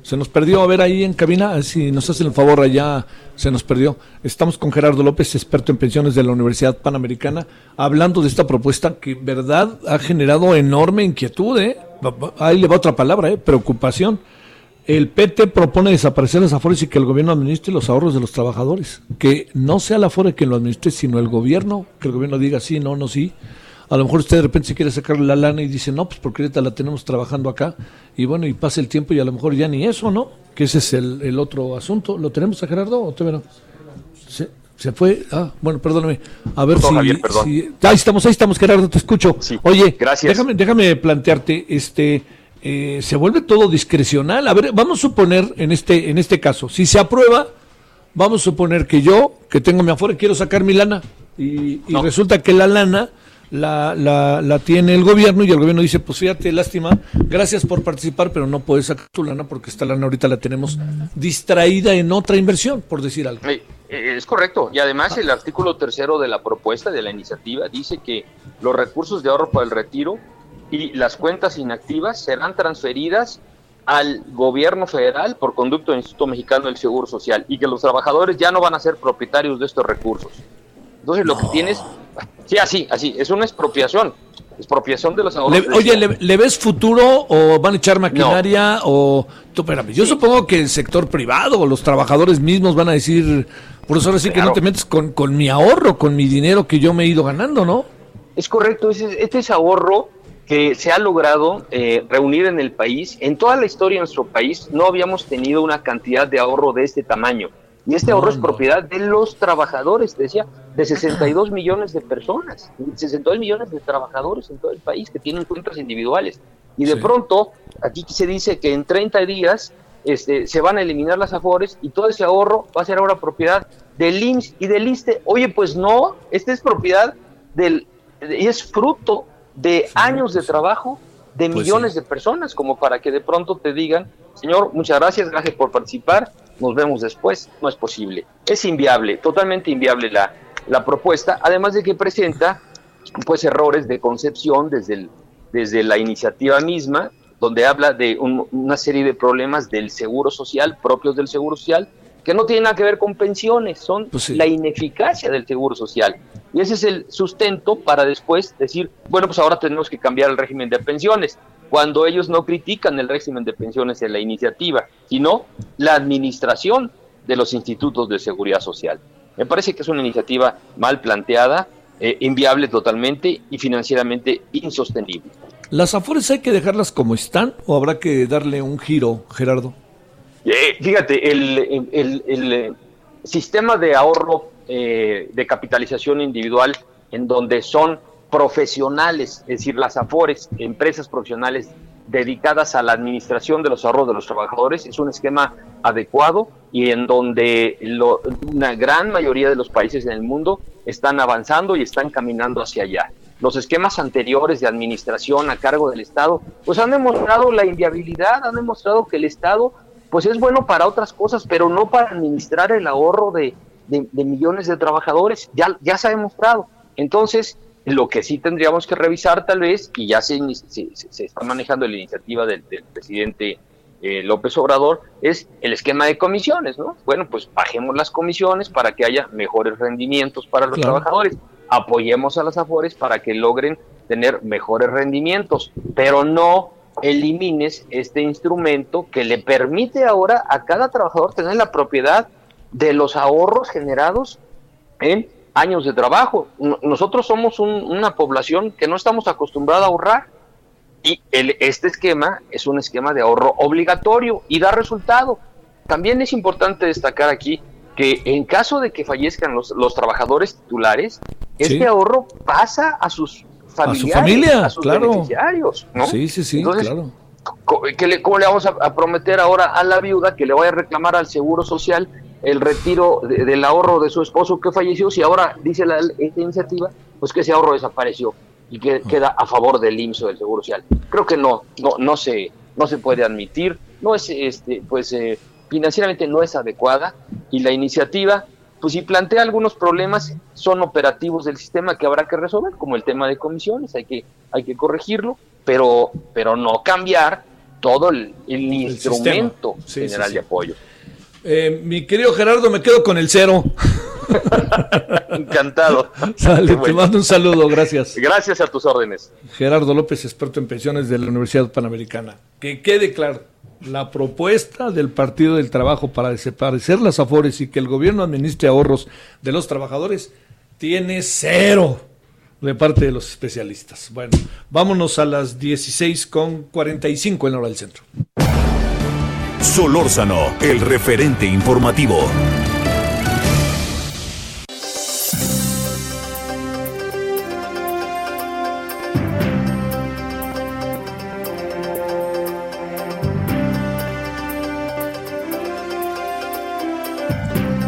Se nos perdió, a ver ahí en cabina, si nos hacen el favor allá, se nos perdió. Estamos con Gerardo López, experto en pensiones de la Universidad Panamericana, hablando de esta propuesta que, verdad, ha generado enorme inquietud, ¿eh? Ahí le va otra palabra, ¿eh? Preocupación. El PT propone desaparecer las afores y que el gobierno administre los ahorros de los trabajadores. Que no sea la afore quien lo administre, sino el gobierno, que el gobierno diga sí, no, no, sí a lo mejor usted de repente se quiere sacar la lana y dice, no, pues porque ahorita la tenemos trabajando acá, y bueno, y pasa el tiempo y a lo mejor ya ni eso, ¿no? Que ese es el, otro asunto. ¿Lo tenemos a Gerardo o te ¿Se, se fue? Ah, bueno, perdóname. A ver si, Ahí estamos, ahí estamos, Gerardo, te escucho. Oye, gracias. Déjame, déjame plantearte, este... Eh, se vuelve todo discrecional. A ver, vamos a suponer en este, en este caso, si se aprueba, vamos a suponer que yo, que tengo mi afuera, quiero sacar mi lana y, resulta que la lana la, la, la, tiene el gobierno y el gobierno dice, pues fíjate, lástima, gracias por participar, pero no puedes sacar tu lana porque esta lana ahorita la tenemos distraída en otra inversión, por decir algo. Eh, es correcto. Y además el artículo tercero de la propuesta de la iniciativa dice que los recursos de ahorro para el retiro y las cuentas inactivas serán transferidas al gobierno federal por conducto del Instituto Mexicano del Seguro Social y que los trabajadores ya no van a ser propietarios de estos recursos. Entonces lo que tienes, sí, así, así, es una expropiación, expropiación de los ahorros. oye, ¿le, ves futuro o van a echar maquinaria o tú, espérame, yo supongo que el sector privado o los trabajadores mismos van a decir, por eso ahora sí que no te metes con, con mi ahorro, con mi dinero que yo me he ido ganando, ¿no? Es correcto, este es ahorro que se ha logrado eh, reunir en el país. En toda la historia de nuestro país no habíamos tenido una cantidad de ahorro de este tamaño. Y este ahorro es propiedad de los trabajadores, te decía, de 62 millones de personas, 62 millones de trabajadores en todo el país que tienen cuentas individuales. Y de pronto, aquí se dice que en 30 días este, se van a eliminar las afores y todo ese ahorro va a ser ahora propiedad del IMSS y del ISTE. Oye, pues no, este es propiedad del, y es fruto de años de trabajo de pues millones de personas, como para que de pronto te digan, señor, muchas gracias, gracias por participar, nos vemos después. No es posible. Es inviable, totalmente inviable la, la propuesta, además de que presenta pues errores de concepción desde, el, desde la iniciativa misma, donde habla de una serie de problemas del seguro social, propios del seguro social, que no tienen nada que ver con pensiones, son pues la ineficacia del seguro social. Y ese es el sustento para después decir, bueno, pues ahora tenemos que cambiar el régimen de pensiones, cuando ellos no critican el régimen de pensiones en la iniciativa, sino la administración de los institutos de seguridad social. Me parece que es una iniciativa mal planteada, eh, inviable totalmente y financieramente insostenible. ¿Las afores hay que dejarlas como están o habrá que darle un giro, Gerardo? Eh, fíjate, el, eh, sistema de ahorro eh, de capitalización individual en donde son profesionales, es decir, las AFORES, empresas profesionales dedicadas a la administración de los ahorros de los trabajadores, es un esquema adecuado y en donde una gran mayoría de los países en el mundo están avanzando y están caminando hacia allá. los esquemas anteriores de administración a cargo del Estado, pues han demostrado la inviabilidad, han demostrado que el Estado pues es bueno para otras cosas, pero no para administrar el ahorro de, millones de trabajadores, ya, ya se ha demostrado. Entonces, lo que sí tendríamos que revisar tal vez, y ya se, se, está manejando la iniciativa del, presidente eh, López Obrador, es el esquema de comisiones, ¿no? Bueno, pues bajemos las comisiones para que haya mejores rendimientos para los trabajadores, apoyemos a las AFORES para que logren tener mejores rendimientos, pero no elimines este instrumento que le permite ahora a cada trabajador tener la propiedad de los ahorros generados en años de trabajo. Nosotros somos una población que no estamos acostumbrada a ahorrar y el, este esquema es un esquema de ahorro obligatorio y da resultado. También es importante destacar aquí que en caso de que fallezcan los, los trabajodores titulares, este ahorro pasa a sus familiares, a, su familia, a sus beneficiarios. ¿no? Sí, sí, sí, claro. le, ¿Cómo le vamos a, prometer ahora a la viuda que le vaya a reclamar al Seguro Social el retiro del ahorro de su esposo que falleció si ahora dice la, esta iniciativa pues que ese ahorro desapareció y que ah. queda a favor del IMSS del Seguro Social? Creo que no, no, no se, no se puede admitir, no es este, pues eh, financieramente no es adecuada y la iniciativa pues si plantea algunos problemas, son operativos del sistema que habrá que resolver, como el tema de comisiones, hay que, hay que corregirlo, pero, pero no cambiar todo el, instrumento general de apoyo. Eh, mi querido Gerardo, me quedo con el cero. [laughs] Encantado. te mando un saludo, gracias. Gracias a tus órdenes. Gerardo López, experto en pensiones de la Universidad Panamericana. Que quede claro la propuesta del Partido del Trabajo para desaparecer las afores y que el gobierno administre ahorros de los trabajadores tiene cero de parte de los especialistas. Bueno, vámonos a las 16 con 45 en hora del centro. Solórzano, el referente informativo.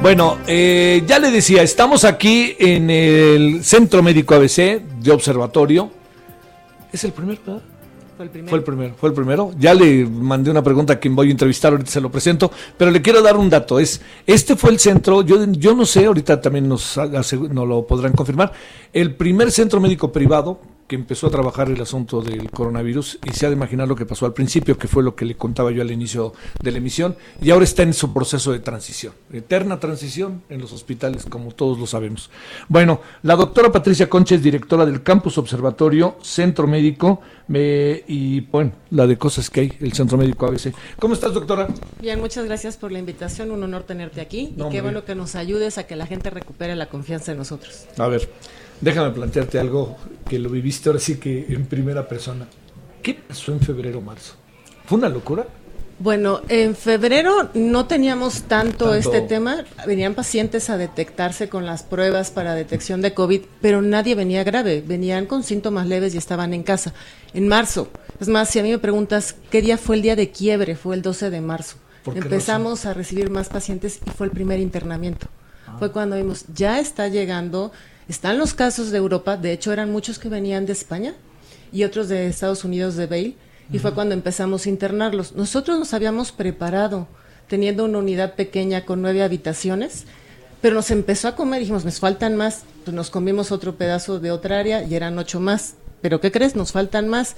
Bueno, eh, ya le decía, estamos aquí en el Centro Médico ABC de Observatorio. ¿Es el primero, Fue el primero. Fue el primero. Ya le mandé una pregunta a quien voy a entrevistar, ahorita se lo presento, pero le quiero dar un dato. Es, este fue el centro, yo, yo no sé, ahorita también nos, nos lo podrán confirmar, el primer centro médico privado que empezó a trabajar el asunto del coronavirus y se ha de imaginar lo que pasó al principio, que fue lo que le contaba yo al inicio de la emisión, y ahora está en su proceso de transición, eterna transición en los hospitales, como todos lo sabemos. Bueno, la doctora Patricia Concha es directora del Campus Observatorio, Centro Médico, y bueno, la de cosas que hay, el Centro Médico ABC. ¿Cómo estás, doctora? Bien, muchas gracias por la invitación, un honor tenerte aquí, y qué bueno que nos ayudes a que la gente recupere la confianza en nosotros. A ver. Déjame plantearte algo que lo viviste ahora sí que en primera persona. ¿Qué pasó en febrero marzo? ¿Fue una locura? Bueno, en febrero no teníamos tanto, este tema. Venían pacientes a detectarse con las pruebas para detección de COVID, pero nadie venía grave. Venían con síntomas leves y estaban en casa. En marzo, es más, si a mí me preguntas qué día fue el día de quiebre, fue el 12 de marzo. Empezamos a recibir más pacientes y fue el primer internamiento. Ah. Fue cuando vimos, ya está llegando están los casos de Europa, de hecho eran muchos que venían de España y otros de Estados Unidos de Bale, y fue cuando empezamos a internarlos. Nosotros nos habíamos preparado teniendo una unidad pequeña con nueve habitaciones, pero nos empezó a comer, dijimos, nos faltan más, pues nos comimos otro pedazo de otra área y eran ocho más, pero ¿qué crees? Nos faltan más.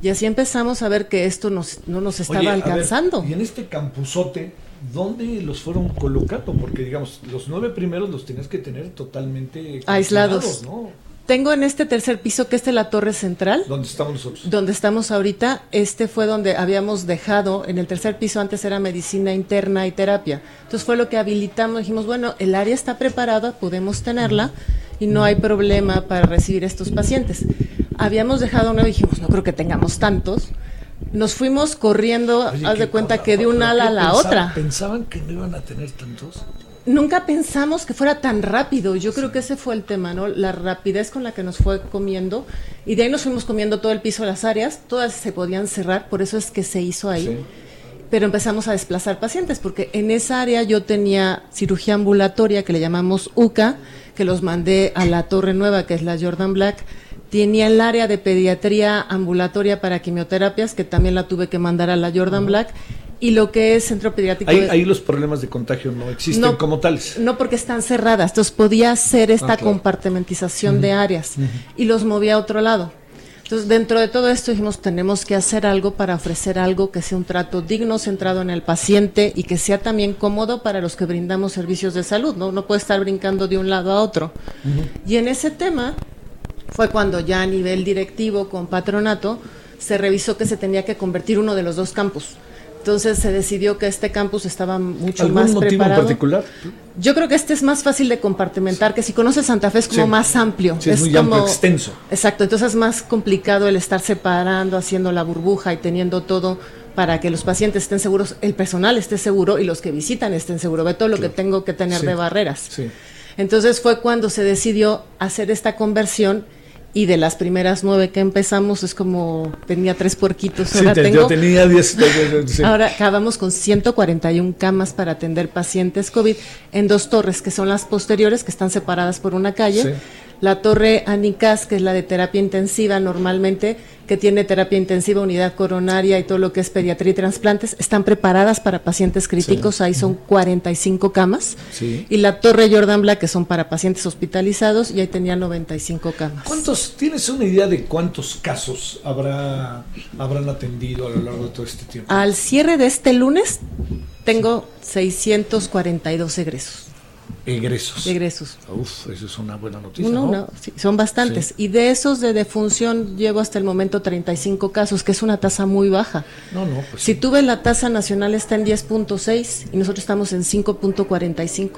Y así empezamos a ver que esto nos, no nos estaba alcanzando. y en este campusote, ¿dónde los fueron colocando? Porque, digamos, los nueve primeros los tenías que tener totalmente aislados. ¿no? Tengo en este tercer piso, que es la torre central. ¿Dónde estamos nosotros? Donde estamos ahorita. Este fue donde habíamos dejado, en el tercer piso antes era medicina interna y terapia. Entonces fue lo que habilitamos. Dijimos, bueno, el área está preparada, podemos tenerla y no hay problema para recibir estos pacientes. Habíamos dejado uno dijimos, no creo que tengamos tantos nos fuimos corriendo, haz de cuenta que de una ala a la otra. ¿Pensaban que no iban a tener tantos? Nunca pensamos que fuera tan rápido. Yo creo que ese fue el tema, ¿no? La rapidez con la que nos fue comiendo. Y de ahí nos fuimos comiendo todo el piso de las áreas. Todas se podían cerrar, por eso es que se hizo ahí. Pero empezamos a desplazar pacientes, porque en esa área yo tenía cirugía ambulatoria, que le llamamos UCA, que los mandé a la Torre Nueva, que es la Jordan Black tenía el área de pediatría ambulatoria para quimioterapias, que también la tuve que mandar a la Jordan Black, y lo que es centro pediátrico. Ahí, los problemas de contagio no existen como tales. No, porque están cerradas. Entonces podía hacer esta ah, compartimentización de áreas y los movía a otro lado. Entonces, dentro de todo esto dijimos, tenemos que hacer algo para ofrecer algo que sea un trato digno, centrado en el paciente y que sea también cómodo para los que brindamos servicios de salud, ¿no? No puede estar brincando de un lado a otro. Y en ese tema fue cuando ya a nivel directivo con patronato se revisó que se tenía que convertir uno de los dos campus entonces se decidió que este campus estaba mucho ¿Algún más motivo preparado. en particular? Yo creo que este es más fácil de compartimentar, que si conoces Santa Fe es como más amplio. es, muy amplio, extenso. Exacto, entonces es más complicado el estar separando, haciendo la burbuja y teniendo todo para que los pacientes estén seguros, el personal esté seguro y los que visitan estén seguros. Ve todo lo que tengo que tener de barreras. Entonces fue cuando se decidió hacer esta conversión y de las primeras nueve que empezamos es como tenía tres puerquitos. Ahora tengo, yo tenía diez. Ahora acabamos con 141 camas para atender pacientes COVID en dos torres que son las posteriores que están separadas por una calle. La torre Anicas, que es la de terapia intensiva normalmente, que tiene terapia intensiva, unidad coronaria y todo lo que es pediatría y trasplantes, están preparadas para pacientes críticos, ahí son 45 camas. Y la torre Jordan Black, que son para pacientes hospitalizados, y ahí tenía 95 camas. ¿Cuántos, tienes una idea de cuántos casos habrá, habrán atendido a lo largo de todo este tiempo? Al cierre de este lunes tengo 642 egresos. Egresos. Egresos. Uf, eso es una buena noticia. No, son bastantes. Y de esos de defunción llevo hasta el momento 35 casos, que es una tasa muy baja. No, no. Pues si tú ves la tasa nacional está en 10.6 y nosotros estamos en 5.45.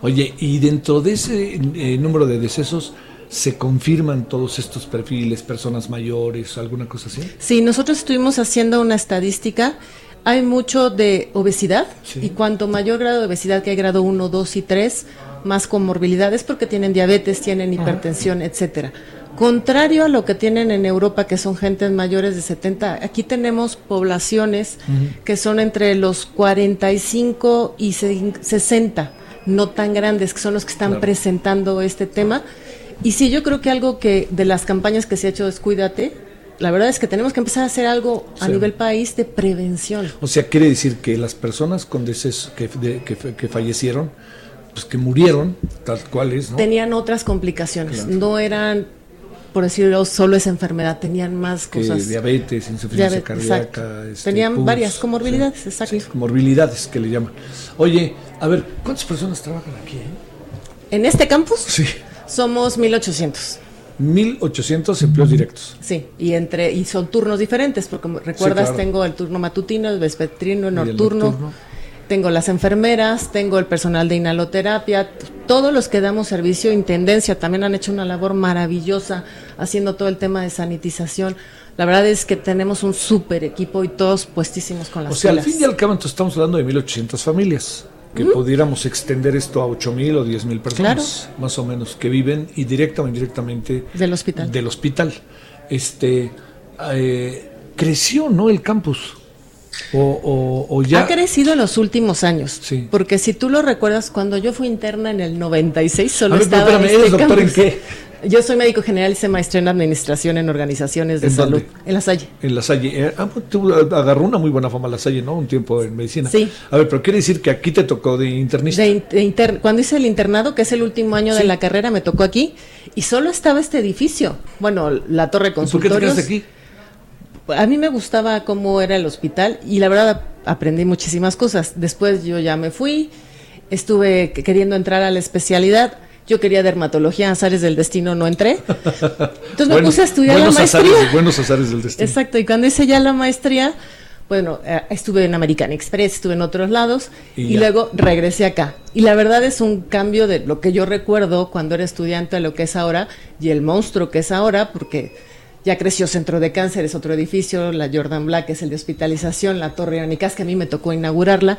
Oye, y dentro de ese eh, número de decesos, ¿Se confirman todos estos perfiles, personas mayores, alguna cosa así? Sí, nosotros estuvimos haciendo una estadística hay mucho de obesidad y cuanto mayor grado de obesidad que hay grado 1, 2 y 3, más comorbilidades porque tienen diabetes, tienen hipertensión, etcétera. Contrario a lo que tienen en Europa, que son gentes mayores de 70, aquí tenemos poblaciones que son entre los 45 y 60, no tan grandes, que son los que están presentando este tema. Y sí, yo creo que algo que de las campañas que se ha hecho es cuídate, la verdad es que tenemos que empezar a hacer algo a nivel país de prevención. O sea, quiere decir que las personas con deceso que, que, fallecieron, pues que murieron, tal cual es, ¿no? Tenían otras complicaciones, no eran, por decirlo, solo esa enfermedad, tenían más cosas. Diabetes, insuficiencia cardíaca. Este, tenían varias comorbilidades, exacto. Sí, comorbilidades que le llaman. Oye, a ver, ¿cuántas personas trabajan aquí? Eh? ¿En este campus? Sí. Somos 1800. 1800 empleos directos. Sí, y entre y son turnos diferentes, porque recuerdas, tengo el turno matutino, el vespertino, el nocturno, tengo las enfermeras, tengo el personal de inhaloterapia, todos los que damos servicio, intendencia, también han hecho una labor maravillosa haciendo todo el tema de sanitización. La verdad es que tenemos un súper equipo y todos puestísimos con las O sea, al fin y al cabo, entonces estamos hablando de 1800 familias que pudiéramos extender esto a 8 mil o 10 mil personas, más o menos, que viven y directa o indirectamente del hospital. Del hospital. Este, eh, creció, ¿no? El campus. O, o, ya... Ha crecido en los últimos años. Sí. Porque si tú lo recuerdas, cuando yo fui interna en el 96, solo estaba. en este doctor en qué? Yo soy médico general y se maestría en administración en organizaciones de salud. En La Salle. En La Salle. Eh, ah, pues, agarró una muy buena fama La Salle, ¿no? Un tiempo en medicina. Sí. A ver, pero quiere decir que aquí te tocó de internista. De, Cuando hice el internado, que es el último año de la carrera, me tocó aquí y solo estaba este edificio. Bueno, la torre consultorios. ¿Por qué te aquí? A mí me gustaba cómo era el hospital y la verdad aprendí muchísimas cosas. Después yo ya me fui, estuve queriendo entrar a la especialidad yo quería dermatología, azares del destino, no entré. Entonces me puse a estudiar la maestría. buenos azares del destino. Exacto, y cuando hice ya la maestría, bueno, eh, estuve en American Express, estuve en otros lados y, luego regresé acá. Y la verdad es un cambio de lo que yo recuerdo cuando era estudiante a lo que es ahora y el monstruo que es ahora, porque ya creció Centro de Cáncer, es otro edificio, la Jordan Black es el de hospitalización, la Torre Anicas, que a mí me tocó inaugurarla,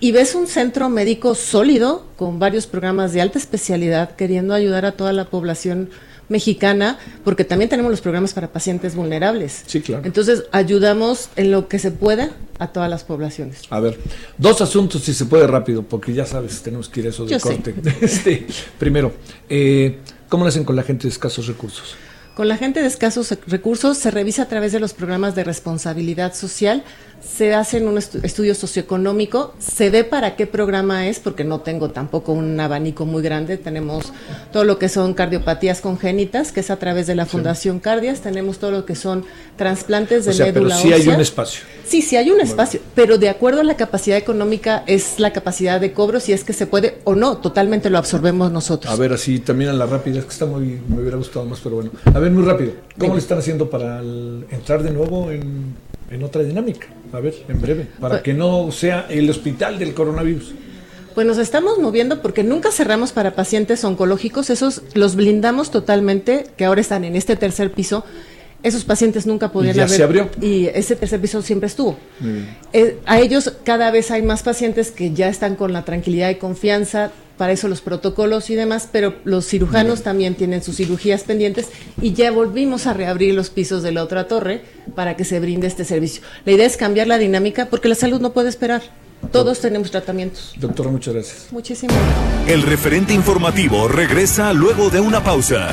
y ves un centro médico sólido con varios programas de alta especialidad queriendo ayudar a toda la población mexicana, porque también tenemos los programas para pacientes vulnerables. Sí, claro. Entonces, ayudamos en lo que se pueda a todas las poblaciones. A ver, dos asuntos, si se puede rápido, porque ya sabes, tenemos que ir a eso de corte. [laughs] Este, primero, eh, ¿cómo lo hacen con la gente de escasos recursos? Con la gente de escasos recursos se revisa a través de los programas de responsabilidad social se hace un estudio socioeconómico, se ve para qué programa es, porque no tengo tampoco un abanico muy grande, tenemos todo lo que son cardiopatías congénitas, que es a través de la Fundación Cardias, tenemos todo lo que son trasplantes de o sea, médula pero sí hay un espacio. Sí, sí hay un espacio, pero de acuerdo a la capacidad económica es la capacidad de cobro, si es que se puede o no, totalmente lo absorbemos nosotros. A ver, así también a la rápida, es que está muy, me hubiera gustado más, pero bueno. A ver, muy rápido, ¿cómo le están haciendo para entrar de nuevo en en otra dinámica. A ver, en breve, para pues que no sea el hospital del coronavirus. Pues nos estamos moviendo porque nunca cerramos para pacientes oncológicos, esos los blindamos totalmente, que ahora están en este tercer piso. Esos pacientes nunca podían ¿Y ya se abrió? Y ese tercer piso siempre estuvo. Eh, a ellos cada vez hay más pacientes que ya están con la tranquilidad y confianza, para eso los protocolos y demás, pero los cirujanos también tienen sus cirugías pendientes y ya volvimos a reabrir los pisos de la otra torre para que se brinde este servicio. La idea es cambiar la dinámica porque la salud no puede esperar. Todos tenemos tratamientos. Doctora, muchas gracias. Muchísimas gracias. El referente informativo regresa luego de una pausa.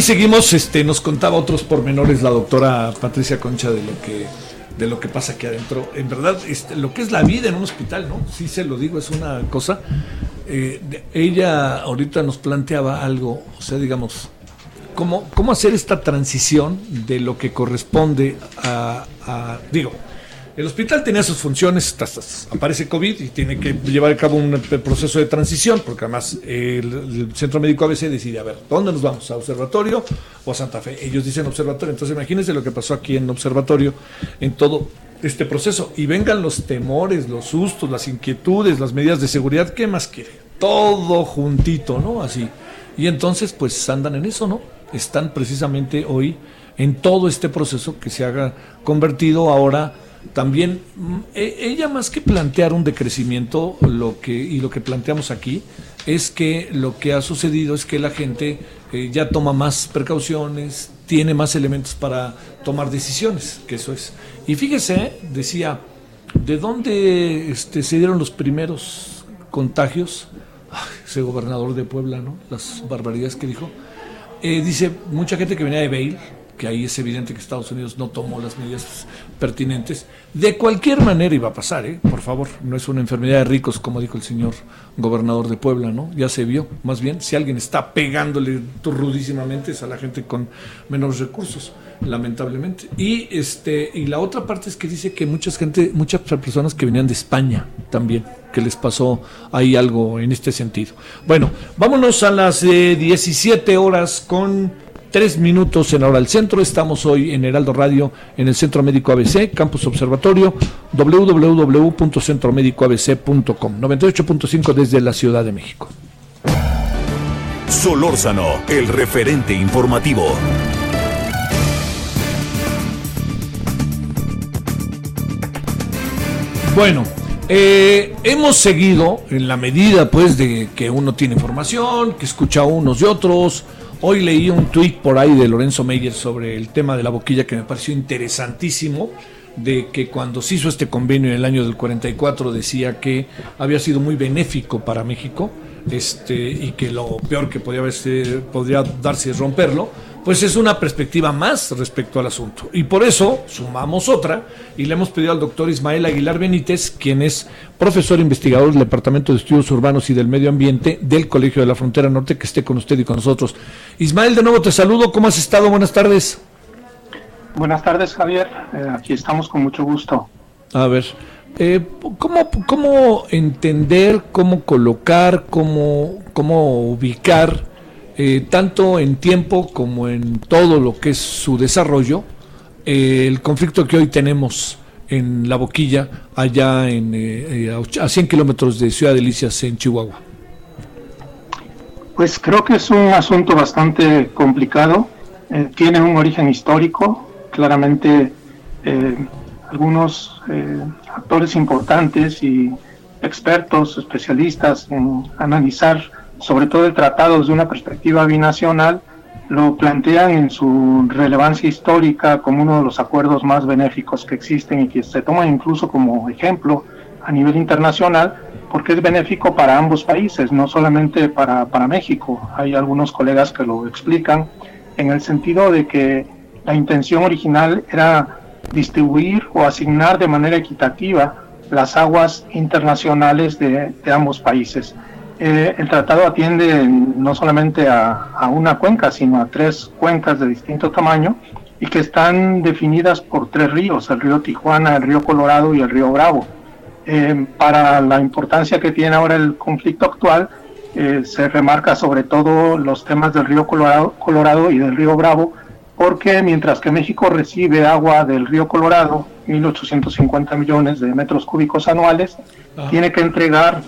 Aquí seguimos, este, nos contaba otros pormenores la doctora Patricia Concha de lo que de lo que pasa aquí adentro. En verdad, este, lo que es la vida en un hospital, ¿no? Sí se lo digo, es una cosa. Eh, ella ahorita nos planteaba algo, o sea, digamos, cómo, cómo hacer esta transición de lo que corresponde a, a digo, el hospital tenía sus funciones, aparece COVID y tiene que llevar a cabo un proceso de transición, porque además el, Centro Médico ABC decide, a ver, ¿dónde nos vamos? ¿A Observatorio o a Santa Fe? Ellos dicen Observatorio, entonces imagínense lo que pasó aquí en Observatorio en todo este proceso. Y vengan los temores, los sustos, las inquietudes, las medidas de seguridad, ¿qué más quiere? Todo juntito, ¿no? Así. Y entonces, pues andan en eso, ¿no? Están precisamente hoy en todo este proceso que se haga convertido ahora también mm, e, ella más que plantear un decrecimiento, lo que y lo que planteamos aquí es que lo que ha sucedido es que la gente eh, ya toma más precauciones, tiene más elementos para tomar decisiones, que eso es. Y fíjese, decía, ¿de dónde este, se dieron los primeros contagios? ese gobernador de Puebla, ¿no? Las barbaridades que dijo. Eh, dice, mucha gente que venía de Bale, que ahí es evidente que Estados Unidos no tomó las medidas pertinentes. De cualquier manera iba a pasar, ¿eh? por favor, no es una enfermedad de ricos, como dijo el señor gobernador de Puebla, ¿no? Ya se vio, más bien, si alguien está pegándole rudísimamente es a la gente con menos recursos, lamentablemente. Y este y la otra parte es que dice que mucha gente, muchas personas que venían de España también, que les pasó ahí algo en este sentido. Bueno, vámonos a las 17 horas con tres minutos en la hora del centro. Estamos hoy en Heraldo Radio, en el Centro Médico ABC, Campus Observatorio, www.centromedicoabc.com, 98.5 desde la Ciudad de México. Solórzano, el referente informativo. Bueno, eh, hemos seguido en la medida pues de que uno tiene información, que escucha a unos y otros, Hoy leí un tuit por ahí de Lorenzo Meyer sobre el tema de la boquilla que me pareció interesantísimo, de que cuando se hizo este convenio en el año del 44 decía que había sido muy benéfico para México este, y que lo peor que podría, podría darse es romperlo, pues es una perspectiva más respecto al asunto. Y por eso sumamos otra y le hemos pedido al doctor Ismael Aguilar Benítez, quien es profesor investigador del Departamento de Estudios Urbanos y del Medio Ambiente del Colegio de la Frontera Norte, que esté con usted y con nosotros. Ismael, de nuevo te saludo, ¿cómo has estado? Buenas tardes. Buenas tardes, Javier. Eh, aquí estamos con mucho gusto. A ver, eh, ¿cómo, ¿cómo, entender, cómo colocar, cómo, cómo ubicar eh, tanto en tiempo como en todo lo que es su desarrollo, eh, el conflicto que hoy tenemos en La Boquilla, allá en, eh, a 100 kilómetros de Ciudad Delicias, en Chihuahua? Pues creo que es un asunto bastante complicado, tiene un origen histórico, claramente algunos actores importantes y expertos, especialistas en analizar sobre todo el tratado desde una perspectiva binacional, lo plantean en su relevancia histórica como uno de los acuerdos más benéficos que existen y que se toma incluso como ejemplo a nivel internacional porque es benéfico para ambos países, no solamente para, para México. Hay algunos colegas que lo explican en el sentido de que la intención original era distribuir o asignar de manera equitativa las aguas internacionales de ambos países. Eh, el tratado atiende no solamente a, una cuenca, sino a tres cuencas de distinto tamaño y que están definidas por tres ríos, el río Tijuana, el río Colorado y el río Bravo. Eh, para la importancia que tiene ahora el conflicto actual, eh, se remarca sobre todo los temas del río Colorado, Colorado y del río Bravo, porque mientras que México recibe agua del río Colorado, 1.850 millones de metros cúbicos anuales, tiene que entregar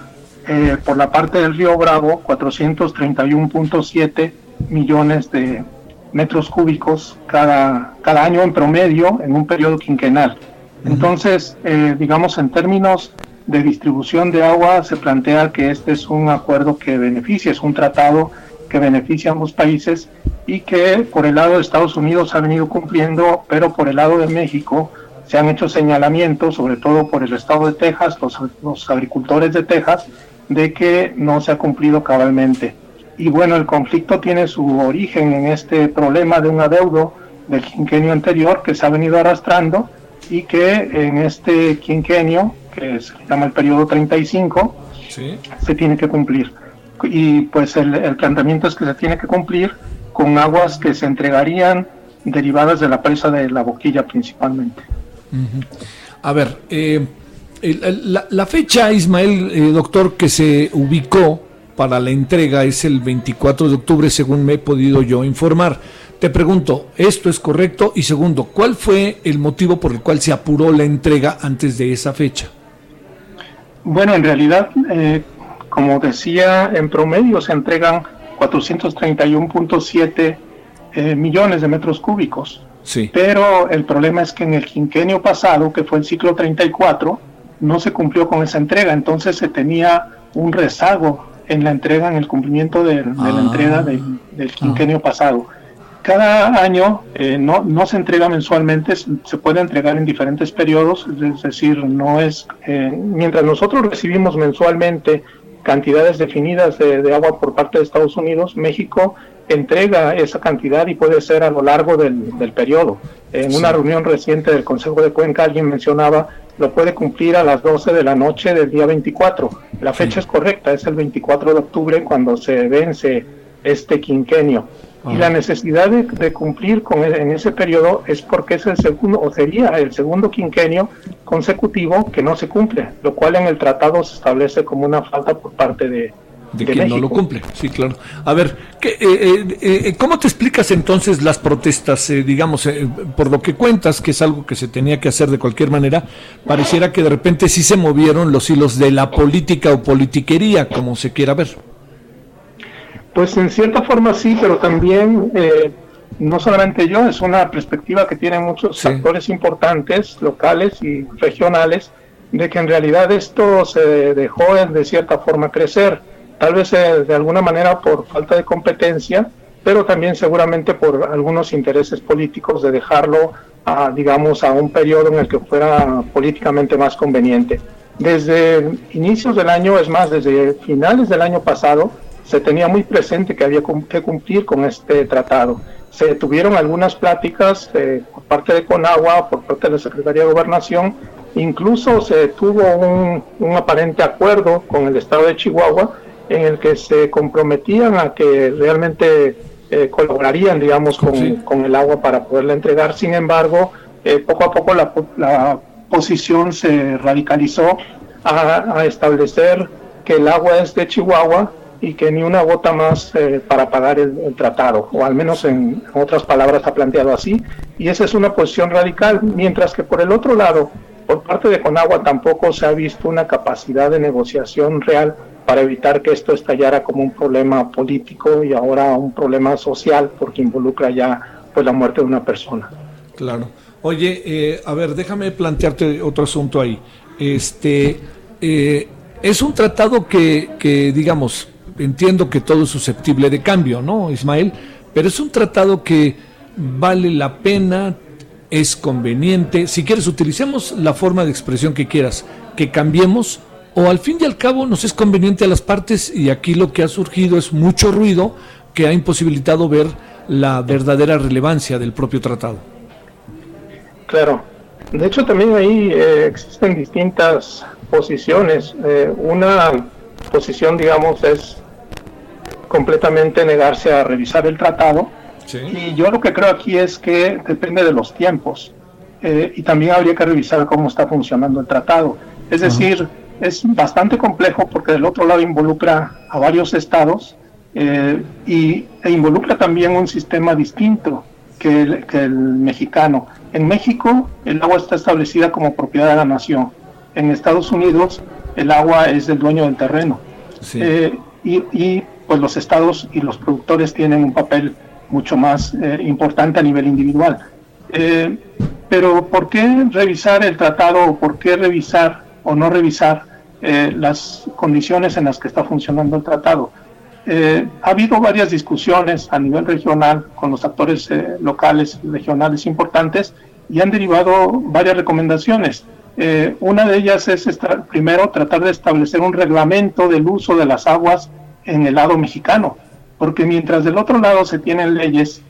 eh, por la parte del río Bravo 431.7 millones de metros cúbicos cada, cada año en promedio en un periodo quinquenal. Entonces, eh, digamos, en términos de distribución de agua, se plantea que este es un acuerdo que beneficia, es un tratado que beneficia a ambos países y que por el lado de Estados Unidos ha venido cumpliendo, pero por el lado de México se han hecho señalamientos, sobre todo por el estado de Texas, los, los agricultores de Texas, de que no se ha cumplido cabalmente. Y bueno, el conflicto tiene su origen en este problema de un adeudo del quinquenio anterior que se ha venido arrastrando y que en este quinquenio, que se llama el periodo 35, se tiene que cumplir. Y pues el, planteamiento es que se tiene que cumplir con aguas que se entregarían derivadas de la presa de la boquilla principalmente. A ver, eh, la, fecha, Ismael, eh, doctor, que se ubicó para la entrega es el 24 de octubre, según me he podido yo informar. Te pregunto, ¿esto es correcto? Y segundo, ¿cuál fue el motivo por el cual se apuró la entrega antes de esa fecha? Bueno, en realidad, eh, como decía, en promedio se entregan 431.7 eh, millones de metros cúbicos. Sí. Pero el problema es que en el quinquenio pasado, que fue el ciclo 34, no se cumplió con esa entrega, entonces se tenía un rezago en la entrega, en el cumplimiento de, la ah. entrega del ah. quinquenio pasado. Cada año eh, no, no se entrega mensualmente, se puede entregar en diferentes periodos, es decir, no es, eh, mientras nosotros recibimos mensualmente cantidades definidas de, agua por parte de Estados Unidos, México entrega esa cantidad y puede ser a lo largo del, del periodo. En una reunión reciente del Consejo de Cuenca alguien mencionaba lo puede cumplir a las 12 de la noche del día 24. La fecha es correcta, es el 24 de octubre cuando se vence este quinquenio. Y la necesidad de, cumplir con e, en ese periodo es porque es el segundo, o sería el segundo quinquenio consecutivo que no se cumple, lo cual en el tratado se establece como una falta por parte de, de, que no lo cumple, sí, claro. A ver, ¿qué, eh, eh, eh, ¿cómo te explicas entonces las protestas? digamos, por lo que cuentas, que es algo que se tenía que hacer de cualquier manera, pareciera que de repente sí se movieron los hilos de la política o politiquería, como se quiera ver. Pues en cierta forma sí, pero también no solamente yo, es una perspectiva que tienen muchos actores importantes, locales y regionales, de que en realidad esto se dejó de cierta forma crecer tal vez eh, de alguna manera por falta de competencia, pero también seguramente por algunos intereses políticos de dejarlo, a, digamos, a un periodo en el que fuera políticamente más conveniente. Desde inicios del año, es más, desde finales del año pasado, se tenía muy presente que había que cumplir con este tratado. Se tuvieron algunas pláticas eh, por parte de Conagua, por parte de la Secretaría de Gobernación, incluso se tuvo un, aparente acuerdo con el Estado de Chihuahua en el que se comprometían a que realmente eh, colaborarían, digamos, con, el agua para poderla entregar. Sin embargo, eh, poco a poco la, la posición se radicalizó a, establecer que el agua es de Chihuahua y que ni una gota más eh, para pagar el, tratado, o al menos en, otras palabras ha planteado así, y esa es una posición radical, mientras que por el otro lado, por parte de Conagua tampoco se ha visto una capacidad de negociación real para evitar que esto estallara como un problema político y ahora un problema social, porque involucra ya pues la muerte de una persona. Claro. Oye, eh, a ver, déjame plantearte otro asunto ahí. Este, eh, es un tratado que, que, digamos, entiendo que todo es susceptible de cambio, ¿no, Ismael? Pero es un tratado que vale la pena, es conveniente. Si quieres, utilicemos la forma de expresión que quieras, que cambiemos, o al fin y al cabo nos es conveniente a las partes, y aquí lo que ha surgido es mucho ruido que ha imposibilitado ver la verdadera relevancia del propio tratado. Claro. De hecho, también ahí eh, existen distintas posiciones. Eh, una posición, digamos, es completamente negarse a revisar el tratado. Y yo lo que creo aquí es que depende de los tiempos. Eh, y también habría que revisar cómo está funcionando el tratado. Es decir, es bastante complejo porque del otro lado involucra a varios estados y, e involucra también un sistema distinto que el, mexicano. En México el agua está establecida como propiedad de la nación. En Estados Unidos el agua es del dueño del terreno. Eh, y, pues los estados y los productores tienen un papel mucho más eh, importante a nivel individual. Eh, pero ¿por qué revisar el tratado o por qué revisar o no revisar las condiciones en las que está funcionando el tratado? Eh, ha habido varias discusiones a nivel regional con los actores eh, locales y regionales importantes y han derivado varias recomendaciones. Eh, una de ellas es primero tratar de establecer un reglamento del uso de las aguas en el lado mexicano, porque mientras del otro lado se tienen leyes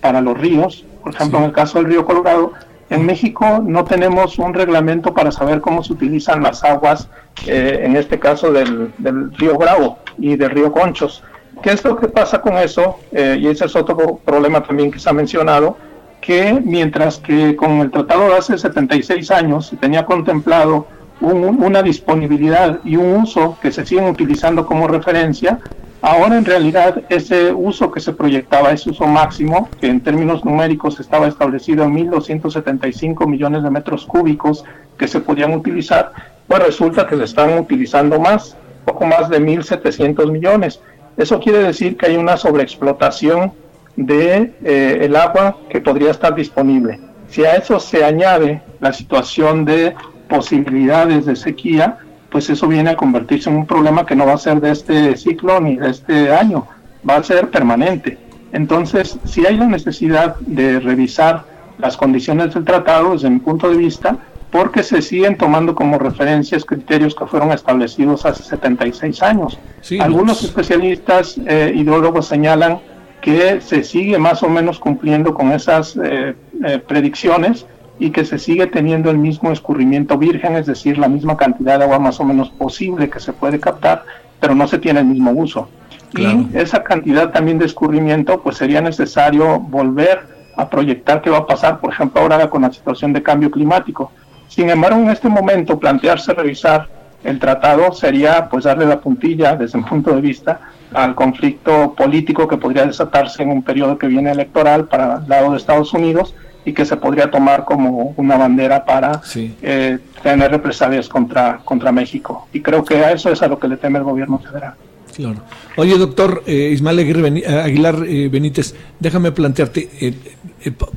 para los ríos, por ejemplo en el caso del río Colorado, en México no tenemos un reglamento para saber cómo se utilizan las aguas, en este caso del, del río Bravo y del río Conchos. ¿Qué es lo que pasa con eso? Eh, y ese es otro problema también que se ha mencionado, que mientras que con el tratado de hace 76 años se tenía contemplado una disponibilidad y un uso que se siguen utilizando como referencia, ahora en realidad ese uso que se proyectaba, ese uso máximo, que en términos numéricos estaba establecido en 1.275 millones de metros cúbicos que se podían utilizar, pues resulta que se están utilizando más poco más de 1.700 millones. Eso quiere decir que hay una sobreexplotación de eh, el agua que podría estar disponible. Si a eso se añade la situación de posibilidades de sequía, pues eso viene a convertirse en un problema que no va a ser de este ciclo ni de este año, va a ser permanente. Entonces, si hay la necesidad de revisar las condiciones del tratado, desde mi punto de vista, porque se siguen tomando como referencias criterios que fueron establecidos hace 76 años. Algunos especialistas eh, ideólogos señalan que se sigue más o menos cumpliendo con esas eh, eh, predicciones y que se sigue teniendo el mismo escurrimiento virgen, es decir, la misma cantidad de agua más o menos posible que se puede captar, pero no se tiene el mismo uso. Y esa cantidad también de escurrimiento, pues sería necesario volver a proyectar qué va a pasar, por ejemplo, ahora con la situación de cambio climático. Sin embargo, en este momento plantearse revisar el tratado sería pues darle la puntilla desde mi punto de vista al conflicto político que podría desatarse en un periodo que viene electoral para el lado de Estados Unidos y que se podría tomar como una bandera para eh, tener represalias contra, contra México. Y creo que a eso es a lo que le teme el gobierno federal. Claro. Oye, doctor eh, Ismael Aguilar eh, Benítez, déjame plantearte,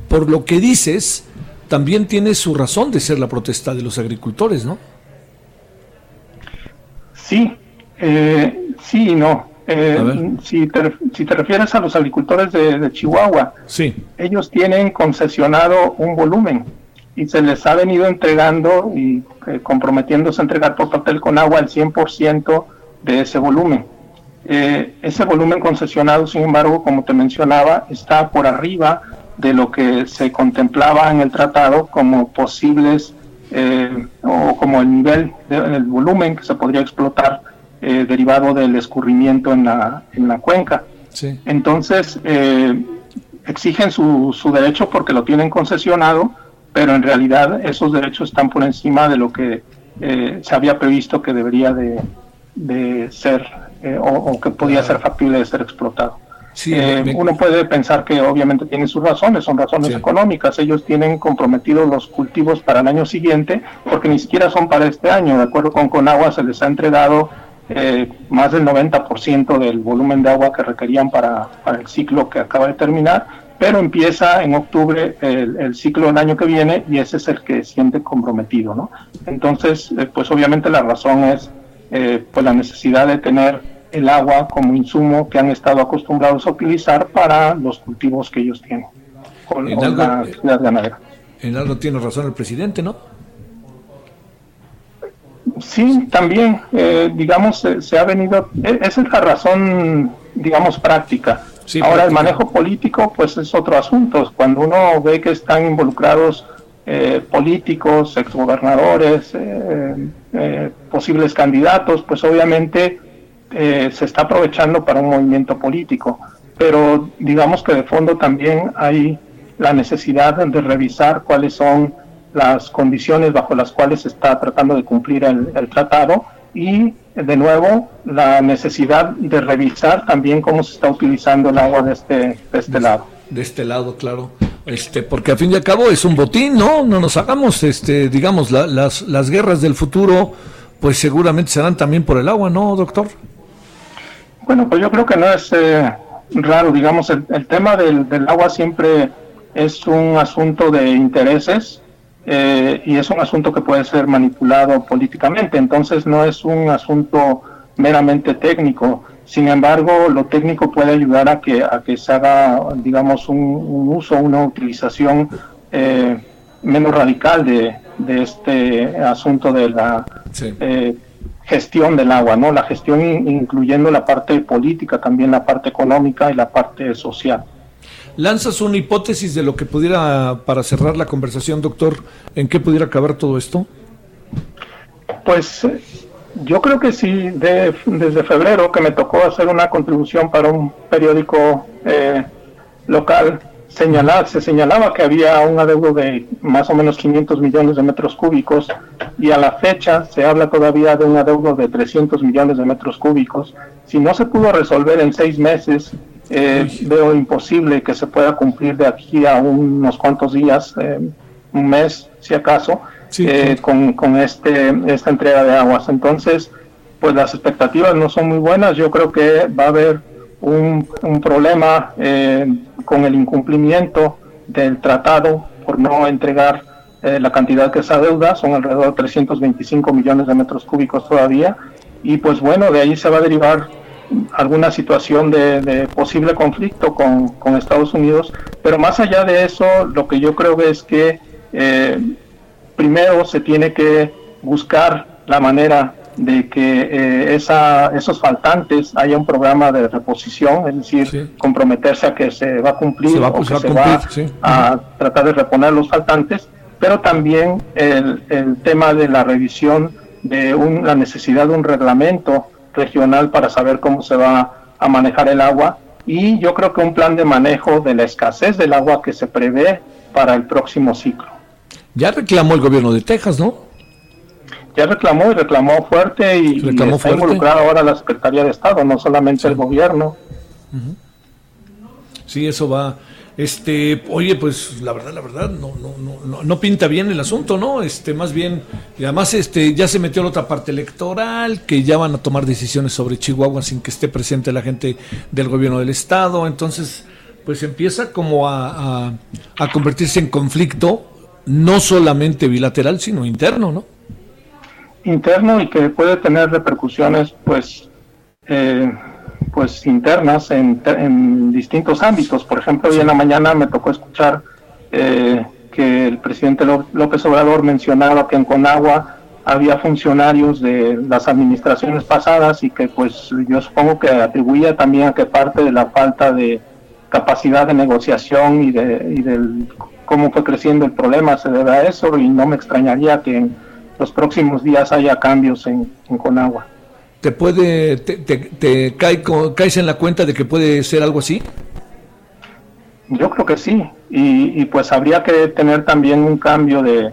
por lo que dices, también tiene su razón de ser la protesta de los agricultores, ¿no? Sí, sí y no. Eh, si, te, si, te, refieres a los agricultores de, Chihuahua, sí. ellos tienen concesionado un volumen y se les ha venido entregando y eh, comprometiéndose a entregar por papel con agua el 100% de ese volumen. Eh, ese volumen concesionado, sin embargo, como te mencionaba, está por arriba de lo que se contemplaba en el tratado como posibles eh, o como el nivel, del volumen que se podría explotar eh, derivado del escurrimiento en la, en la cuenca. Entonces, exigen su, su derecho porque lo tienen concesionado, pero en realidad esos derechos están por encima de lo que se había previsto que debería de, de ser eh, o, que podía ser factible de ser explotado. Eh, uno puede pensar que obviamente tiene sus razones, son razones económicas. Ellos tienen comprometidos los cultivos para el año siguiente, porque ni siquiera son para este año. De acuerdo con Conagua, se les ha entregado eh, más del 90% del volumen de agua que requerían para, para, el ciclo que acaba de terminar, pero empieza en octubre el, ciclo del año que viene y ese es el que siente comprometido. ¿no? Entonces, pues obviamente la razón es eh, pues la necesidad de tener el agua como insumo que han estado acostumbrados a utilizar para los cultivos que ellos tienen con, la actividad ganadera. En algo tiene razón el presidente, ¿no? Sí, también, eh, digamos, se, ha venido, e, esa es la razón, digamos, práctica. Ahora, el manejo político, pues es otro asunto. Cuando uno ve que están involucrados eh, políticos, exgobernadores, eh, eh, posibles candidatos, pues obviamente eh, se está aprovechando para un movimiento político. Pero digamos que de fondo también hay la necesidad de revisar cuáles son las condiciones bajo las cuales se está tratando de cumplir el, tratado y de nuevo la necesidad de revisar también cómo se está utilizando el agua de este, de este lado. De este lado, claro este, porque a fin y al cabo es un botín, ¿no? No nos hagamos, este, digamos, las, las guerras del futuro, pues seguramente serán también por el agua, ¿no, doctor? Bueno, pues yo creo que no es eh, raro, digamos, el, tema del, del, agua siempre es un asunto de intereses eh, y es un asunto que puede ser manipulado políticamente, entonces no es un asunto meramente técnico. Sin embargo, lo técnico puede ayudar a que, a que se haga, digamos, un, uso, una utilización eh, menos radical de, este asunto de la eh, gestión del agua, ¿no? La gestión incluyendo la parte política, también la parte económica y la parte social. ¿Lanzas una hipótesis de lo que pudiera, para cerrar la conversación, doctor, en qué pudiera acabar todo esto? Pues yo creo que sí, desde febrero que me tocó hacer una contribución para un periódico eh, local, señalar, se señalaba que había un adeudo de más o menos 500 millones de metros cúbicos y a la fecha se habla todavía de un adeudo de 300 millones de metros cúbicos. Si no se pudo resolver en seis meses, eh, veo imposible que se pueda cumplir de aquí a unos cuantos días, eh, un mes si acaso eh, con, con este, esta entrega de aguas. Entonces, pues las expectativas no son muy buenas. Yo creo que va a haber un, un problema eh, con el incumplimiento del tratado por no entregar la cantidad que esa deuda, son alrededor de 325 millones de metros cúbicos todavía. Y pues bueno, de ahí se va a derivar alguna situación de, de posible conflicto con, con, Estados Unidos. Pero más allá de eso, lo que yo creo es que eh, primero se tiene que buscar la manera de que eh, esa, esos faltantes haya un programa de reposición, es decir, comprometerse a que se va a cumplir o que se va a tratar de reponer los faltantes, pero también el, el tema de la revisión de un, la necesidad de un reglamento regional para saber cómo se va a manejar el agua y yo creo que un plan de manejo de la escasez del agua que se prevé para el próximo ciclo. Ya reclamó el gobierno de Texas, ¿no? Ya reclamó y reclamó fuerte y, reclamó está involucrada ahora la Secretaría de Estado, no solamente el gobierno. Sí, eso va. Este, oye, pues la verdad, la verdad, no, no, no, no pinta bien el asunto, ¿no? Este, más bien, y además, este, ya se metió la otra parte electoral, que ya van a tomar decisiones sobre Chihuahua sin que esté presente la gente del gobierno del estado, entonces, pues empieza como a, a convertirse en conflicto no solamente bilateral, sino interno, ¿no? Interno y que puede tener repercusiones, pues, eh, pues internas en, distintos ámbitos. Por ejemplo, hoy en la mañana me tocó escuchar eh, que el presidente López Obrador mencionaba que en Conagua había funcionarios de las administraciones pasadas y que pues yo supongo que atribuía también a que parte de la falta de capacidad de negociación y de y del cómo fue creciendo el problema se debe a eso y no me extrañaría que en los próximos días haya cambios en, Conagua. ¿Te puede, te, te, cae, caes en la cuenta de que puede ser algo así? Yo creo que sí, y, y pues habría que tener también un cambio de,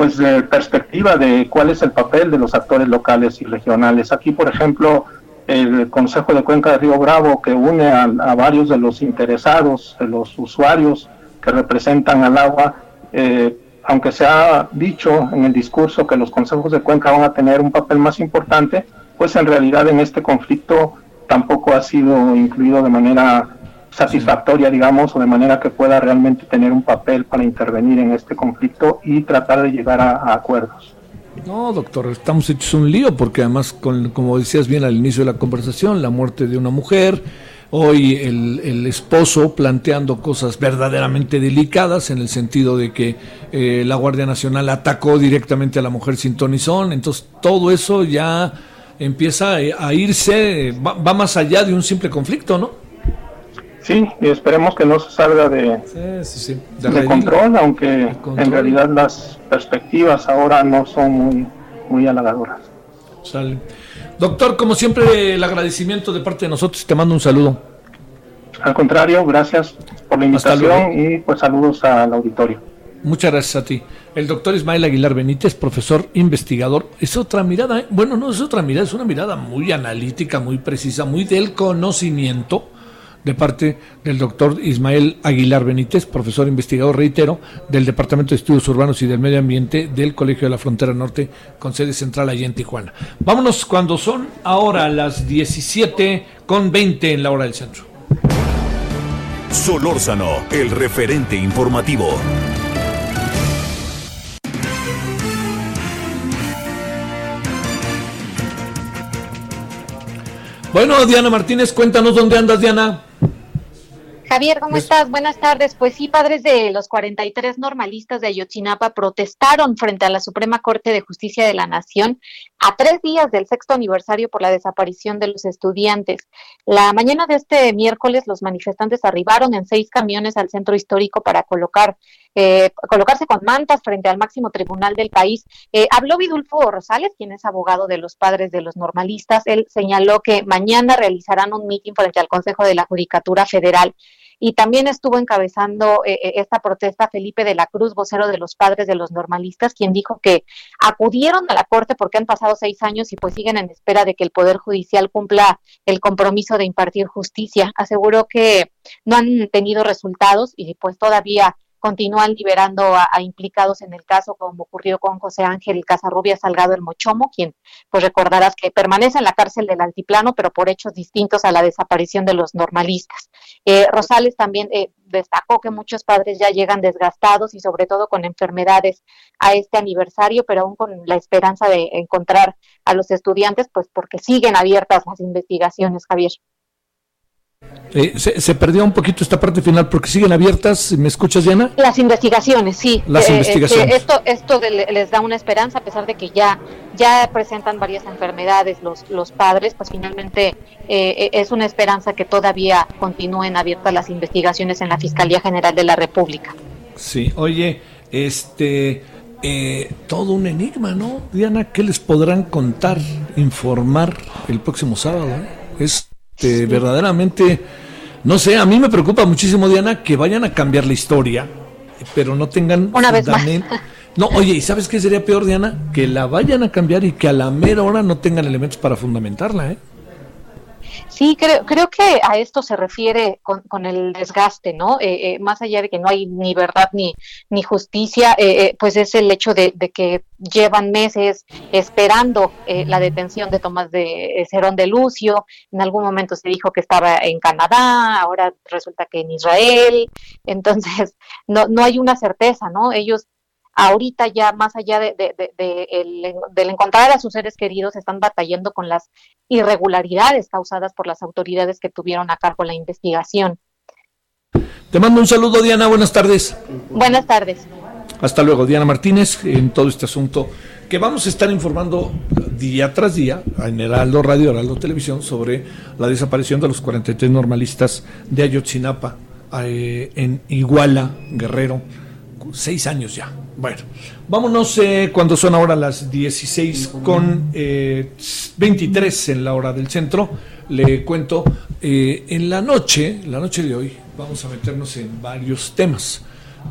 pues de perspectiva de cuál es el papel de los actores locales y regionales. Aquí, por ejemplo, el Consejo de Cuenca de Río Bravo, que une a, varios de los interesados, de los usuarios que representan al agua, eh, aunque se ha dicho en el discurso que los consejos de cuenca van a tener un papel más importante, pues en realidad en este conflicto tampoco ha sido incluido de manera satisfactoria, digamos, o de manera que pueda realmente tener un papel para intervenir en este conflicto y tratar de llegar a, acuerdos. No, doctor, estamos hechos un lío porque además, con, como decías bien al inicio de la conversación, la muerte de una mujer, hoy el, esposo planteando cosas verdaderamente delicadas en el sentido de que eh, la Guardia Nacional atacó directamente a la mujer sin tonizón, entonces todo eso ya empieza a irse, va más allá de un simple conflicto, ¿no? Sí, y esperemos que no se salga de, de, control, aunque en realidad las perspectivas ahora no son muy, muy halagadoras. Sale. Doctor, como siempre, el agradecimiento de parte de nosotros. Te mando un saludo. Al contrario, gracias por la invitación y pues saludos al auditorio. Muchas gracias a ti. El doctor Ismael Aguilar Benítez, profesor investigador, es otra mirada, ¿eh? bueno, no es otra mirada, es una mirada muy analítica, muy precisa, muy del conocimiento de parte del doctor Ismael Aguilar Benítez, profesor investigador, reitero, del Departamento de Estudios Urbanos y del Medio Ambiente del Colegio de la Frontera Norte, con sede central allá en Tijuana. Vámonos cuando son ahora las 17 con 20 en la hora del centro. Solórzano, el referente informativo. Bueno, Diana Martínez, cuéntanos dónde andas, Diana. Javier, ¿cómo estás? Buenas tardes. Pues sí, padres de los 43 normalistas de Ayotzinapa protestaron frente a la Suprema Corte de Justicia de la Nación a tres días del sexto aniversario por la desaparición de los estudiantes. La mañana de este miércoles, los manifestantes arribaron en seis camiones al centro histórico para colocar eh, colocarse con mantas frente al máximo tribunal del país. Eh, habló Vidulfo Rosales, quien es abogado de los padres de los normalistas. Él señaló que mañana realizarán un mitin frente al Consejo de la Judicatura Federal y también estuvo encabezando eh, eh, esta protesta Felipe de la Cruz, vocero de los padres de los normalistas, quien dijo que acudieron a la Corte porque han pasado seis años y pues siguen en espera de que el Poder Judicial cumpla el compromiso de impartir justicia. Aseguró que no han tenido resultados y pues todavía continúan liberando a, implicados en el caso, como ocurrió con José Ángel Casarrubia Salgado el Mochomo, quien pues recordarás que permanece en la cárcel del Altiplano, pero por hechos distintos a la desaparición de los normalistas. Eh, Rosales también eh, destacó que muchos padres ya llegan desgastados y sobre todo con enfermedades a este aniversario, pero aún con la esperanza de encontrar a los estudiantes, pues porque siguen abiertas las investigaciones, Javier. Eh, se, perdió un poquito esta parte final porque siguen abiertas. ¿Me escuchas, Diana? Las investigaciones, sí. Las eh, investigaciones. esto esto les da una esperanza, a pesar de que ya, ya presentan varias enfermedades los, los padres, pues finalmente eh, es una esperanza que todavía continúen abiertas las investigaciones en la Fiscalía General de la República. Sí, oye, este. todo un enigma, ¿no? Diana, ¿qué les podrán contar, informar el próximo sábado? Es este, verdaderamente, no sé, a mí me preocupa muchísimo, Diana, que vayan a cambiar la historia, pero no tengan Una vez más. No, oye, ¿y sabes qué sería peor, Diana? Que la vayan a cambiar y que a la mera hora no tengan elementos para fundamentarla, ¿eh? Sí, creo, creo que a esto se refiere con, con el desgaste, ¿no? Eh, eh, más allá de que no hay ni verdad ni, ni justicia, eh, pues es el hecho de, que llevan meses esperando la detención de Tomás de Cerón de Lucio. En algún momento se dijo que estaba en Canadá, ahora resulta que en Israel. Entonces, [laughs] no, no hay una certeza, ¿no? Ellos ahorita ya más allá de, el, del encontrar a sus seres queridos, están batallando con las irregularidades causadas por las autoridades que tuvieron a cargo la investigación. Te mando un saludo, Diana. Buenas tardes. Buenas tardes. Hasta luego, Diana Martínez, en todo este asunto que vamos a estar informando día tras día en Heraldo Radio, Heraldo Televisión, sobre la desaparición de los 43 normalistas de Ayotzinapa eh, en Iguala, Guerrero, seis años ya. Bueno, vámonos eh, cuando son ahora las 16 con 23 en la hora del centro. Le cuento, en la noche, la noche de hoy, vamos a meternos en varios temas.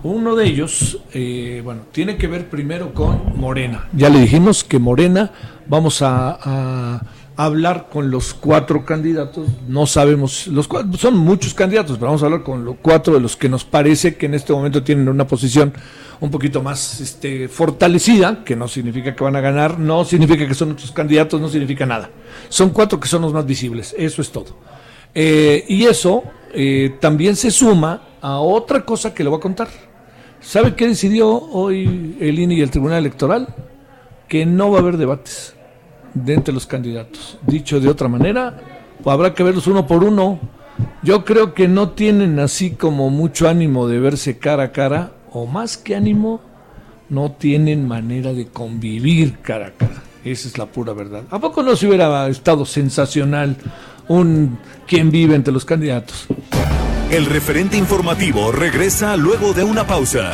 Uno de ellos, eh, bueno, tiene que ver primero con Morena. Ya le dijimos que Morena, vamos a, hablar con los cuatro candidatos. No sabemos, los son muchos candidatos, pero vamos a hablar con los cuatro de los que nos parece que en este momento tienen una posición un poquito más este, fortalecida, que no significa que van a ganar, no significa que son otros candidatos, no significa nada. Son cuatro que son los más visibles, eso es todo. Eh, y eso eh, también se suma a otra cosa que le voy a contar. ¿Sabe qué decidió hoy el INE y el Tribunal Electoral? Que no va a haber debates de entre los candidatos. Dicho de otra manera, habrá que verlos uno por uno. Yo creo que no tienen así como mucho ánimo de verse cara a cara, o más que ánimo, no tienen manera de convivir cara a cara. Esa es la pura verdad. ¿A poco no se hubiera estado sensacional un quien vive entre los candidatos? El referente informativo regresa luego de una pausa.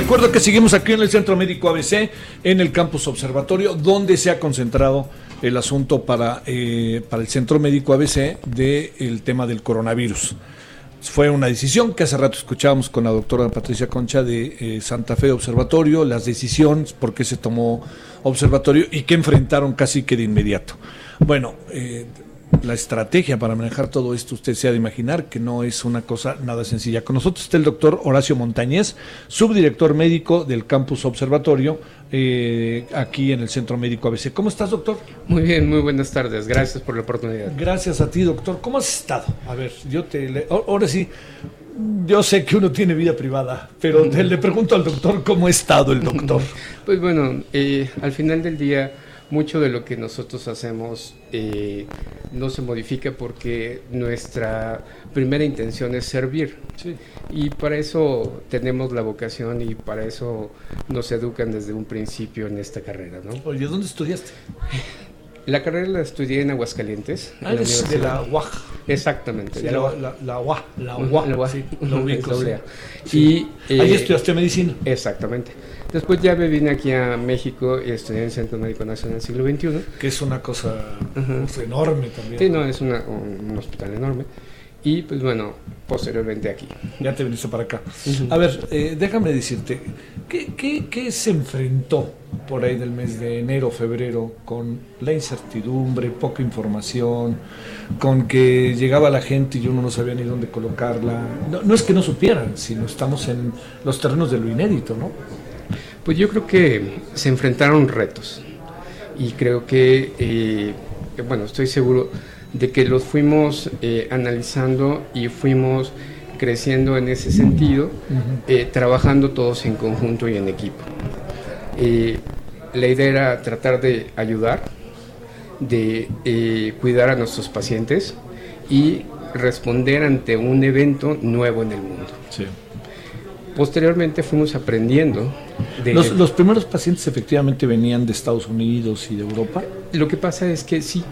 Recuerdo que seguimos aquí en el Centro Médico ABC, en el Campus Observatorio, donde se ha concentrado el asunto para, eh, para el Centro Médico ABC del tema del coronavirus. Fue una decisión que hace rato escuchábamos con la doctora Patricia Concha de eh, Santa Fe Observatorio, las decisiones, por qué se tomó observatorio y que enfrentaron casi que de inmediato. Bueno, eh, la estrategia para manejar todo esto, usted se ha de imaginar que no es una cosa nada sencilla. Con nosotros está el doctor Horacio Montañez, subdirector médico del Campus Observatorio, eh, aquí en el Centro Médico ABC. ¿Cómo estás, doctor? Muy bien, muy buenas tardes. Gracias por la oportunidad. Gracias a ti, doctor. ¿Cómo has estado? A ver, yo te... Ahora sí, yo sé que uno tiene vida privada, pero le pregunto al doctor cómo ha estado el doctor. [laughs] Pues bueno, eh, al final del día mucho de lo que nosotros hacemos eh, no se modifica porque nuestra primera intención es servir. Y para eso tenemos la vocación y para eso nos educan desde un principio en esta carrera. ¿no? Oye, ¿dónde estudiaste? La carrera la estudié en Aguascalientes. Ah, de la UAG. Exactamente. la, la, la. La. Sí, lo ubico. Y, eh, Ahí estudiaste medicina. Exactamente. Después ya me vine aquí a México y estudié en el Centro Médico Nacional Siglo XXI. Que es una cosa enorme también. Sí, no, es un hospital enorme. Y pues bueno, posteriormente aquí. Ya te viniste para acá. A ver, eh, déjame decirte, ¿qué, ¿qué, qué, se enfrentó por ahí del mes de enero, febrero, con la incertidumbre, poca información, con que llegaba la gente y uno no sabía ni dónde colocarla? No, no es que no supieran, sino estamos en los terrenos de lo inédito, ¿no? Pues yo creo que se enfrentaron retos y creo que, eh, bueno, estoy seguro de que los fuimos eh, analizando y fuimos creciendo en ese sentido, eh, trabajando todos en conjunto y en equipo. la idea era tratar de ayudar, de cuidar a nuestros pacientes y responder ante un evento nuevo en el mundo. Posteriormente fuimos aprendiendo. De los, los, primeros pacientes efectivamente venían de Estados Unidos y de Europa. Lo que pasa es que sí,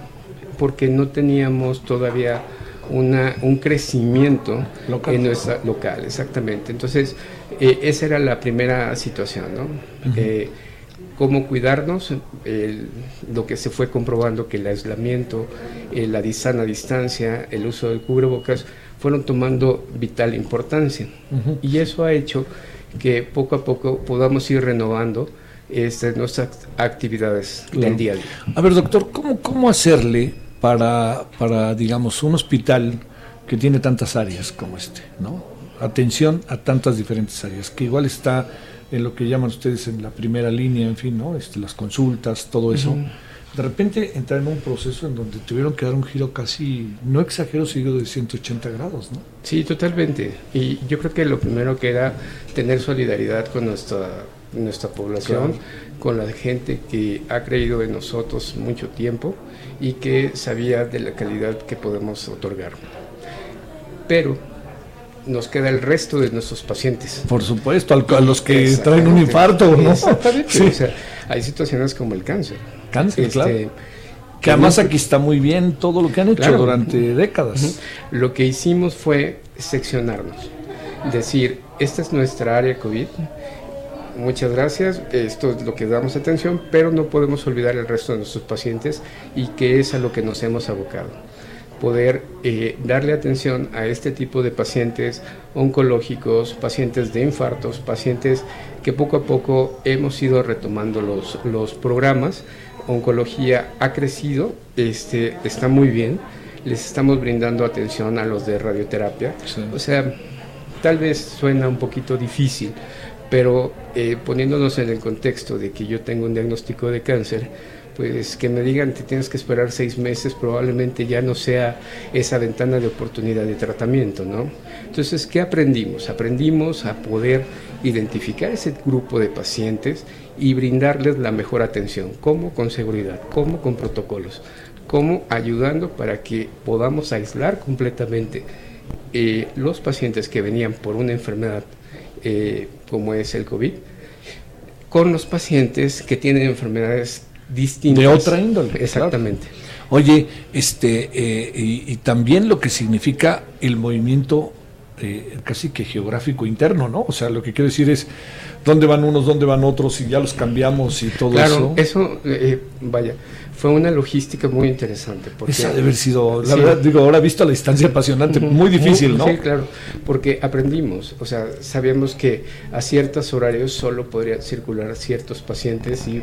porque no teníamos todavía una, un crecimiento local. en nuestra local, exactamente. Entonces, eh, esa era la primera situación, ¿no? Eh, cómo cuidarnos, lo que se fue comprobando que el aislamiento, la sana distancia, el uso del cubrebocas fueron tomando vital importancia. Y eso ha hecho que poco a poco podamos ir renovando este, nuestras actividades del día a día. A ver, doctor, ¿cómo, cómo hacerle para, para, digamos, un hospital que tiene tantas áreas como este, ¿no? Atención a tantas diferentes áreas, que igual está en lo que llaman ustedes en la primera línea, en fin, ¿no? Este, las consultas, todo eso. De repente entrar en un proceso en donde tuvieron que dar un giro casi, no exagero, sigo de 180 grados, ¿no? Sí, totalmente. Y yo creo que lo primero que era tener solidaridad con nuestra nuestra población, con la gente que ha creído en nosotros mucho tiempo y que sabía de la calidad que podemos otorgar. Pero nos queda el resto de nuestros pacientes. Por supuesto, a los que traen un infarto, ¿no? Exactamente. hay situaciones como el cáncer. Cáncer, este, claro. Que además aquí está muy bien todo lo que han hecho durante décadas. Lo que hicimos fue seccionarnos. Decir, esta es nuestra área COVID, muchas gracias, esto es lo que damos atención, pero no podemos olvidar el resto de nuestros pacientes y que es a lo que nos hemos abocado. Poder eh, darle atención a este tipo de pacientes oncológicos, pacientes de infartos, pacientes que poco a poco hemos ido retomando los, los programas. Oncología ha crecido, este, está muy bien, les estamos brindando atención a los de radioterapia. O sea, tal vez suena un poquito difícil, pero eh, poniéndonos en el contexto de que yo tengo un diagnóstico de cáncer, pues que me digan que tienes que esperar seis meses probablemente ya no sea esa ventana de oportunidad de tratamiento, ¿no? Entonces, ¿qué aprendimos? Aprendimos a poder identificar ese grupo de pacientes y brindarles la mejor atención, ¿cómo? Con seguridad, ¿cómo? Con protocolos, ¿cómo? Ayudando para que podamos aislar completamente eh, los pacientes que venían por una enfermedad eh, como es el COVID, con los pacientes que tienen enfermedades distintas. De otra índole. Exactamente. Oye, este, eh, y, también lo que significa el movimiento eh, casi que geográfico interno, ¿no? O sea, lo que quiero decir es dónde van unos, dónde van otros, y ya los cambiamos y todo eso. Claro, eso, vaya, fue una logística muy interesante. Porque, Esa debe haber sido, la verdad, digo, ahora visto a la distancia apasionante, muy difícil, ¿no? Sí, claro, porque aprendimos, o sea, sabíamos que a ciertos horarios solo podrían circular ciertos pacientes y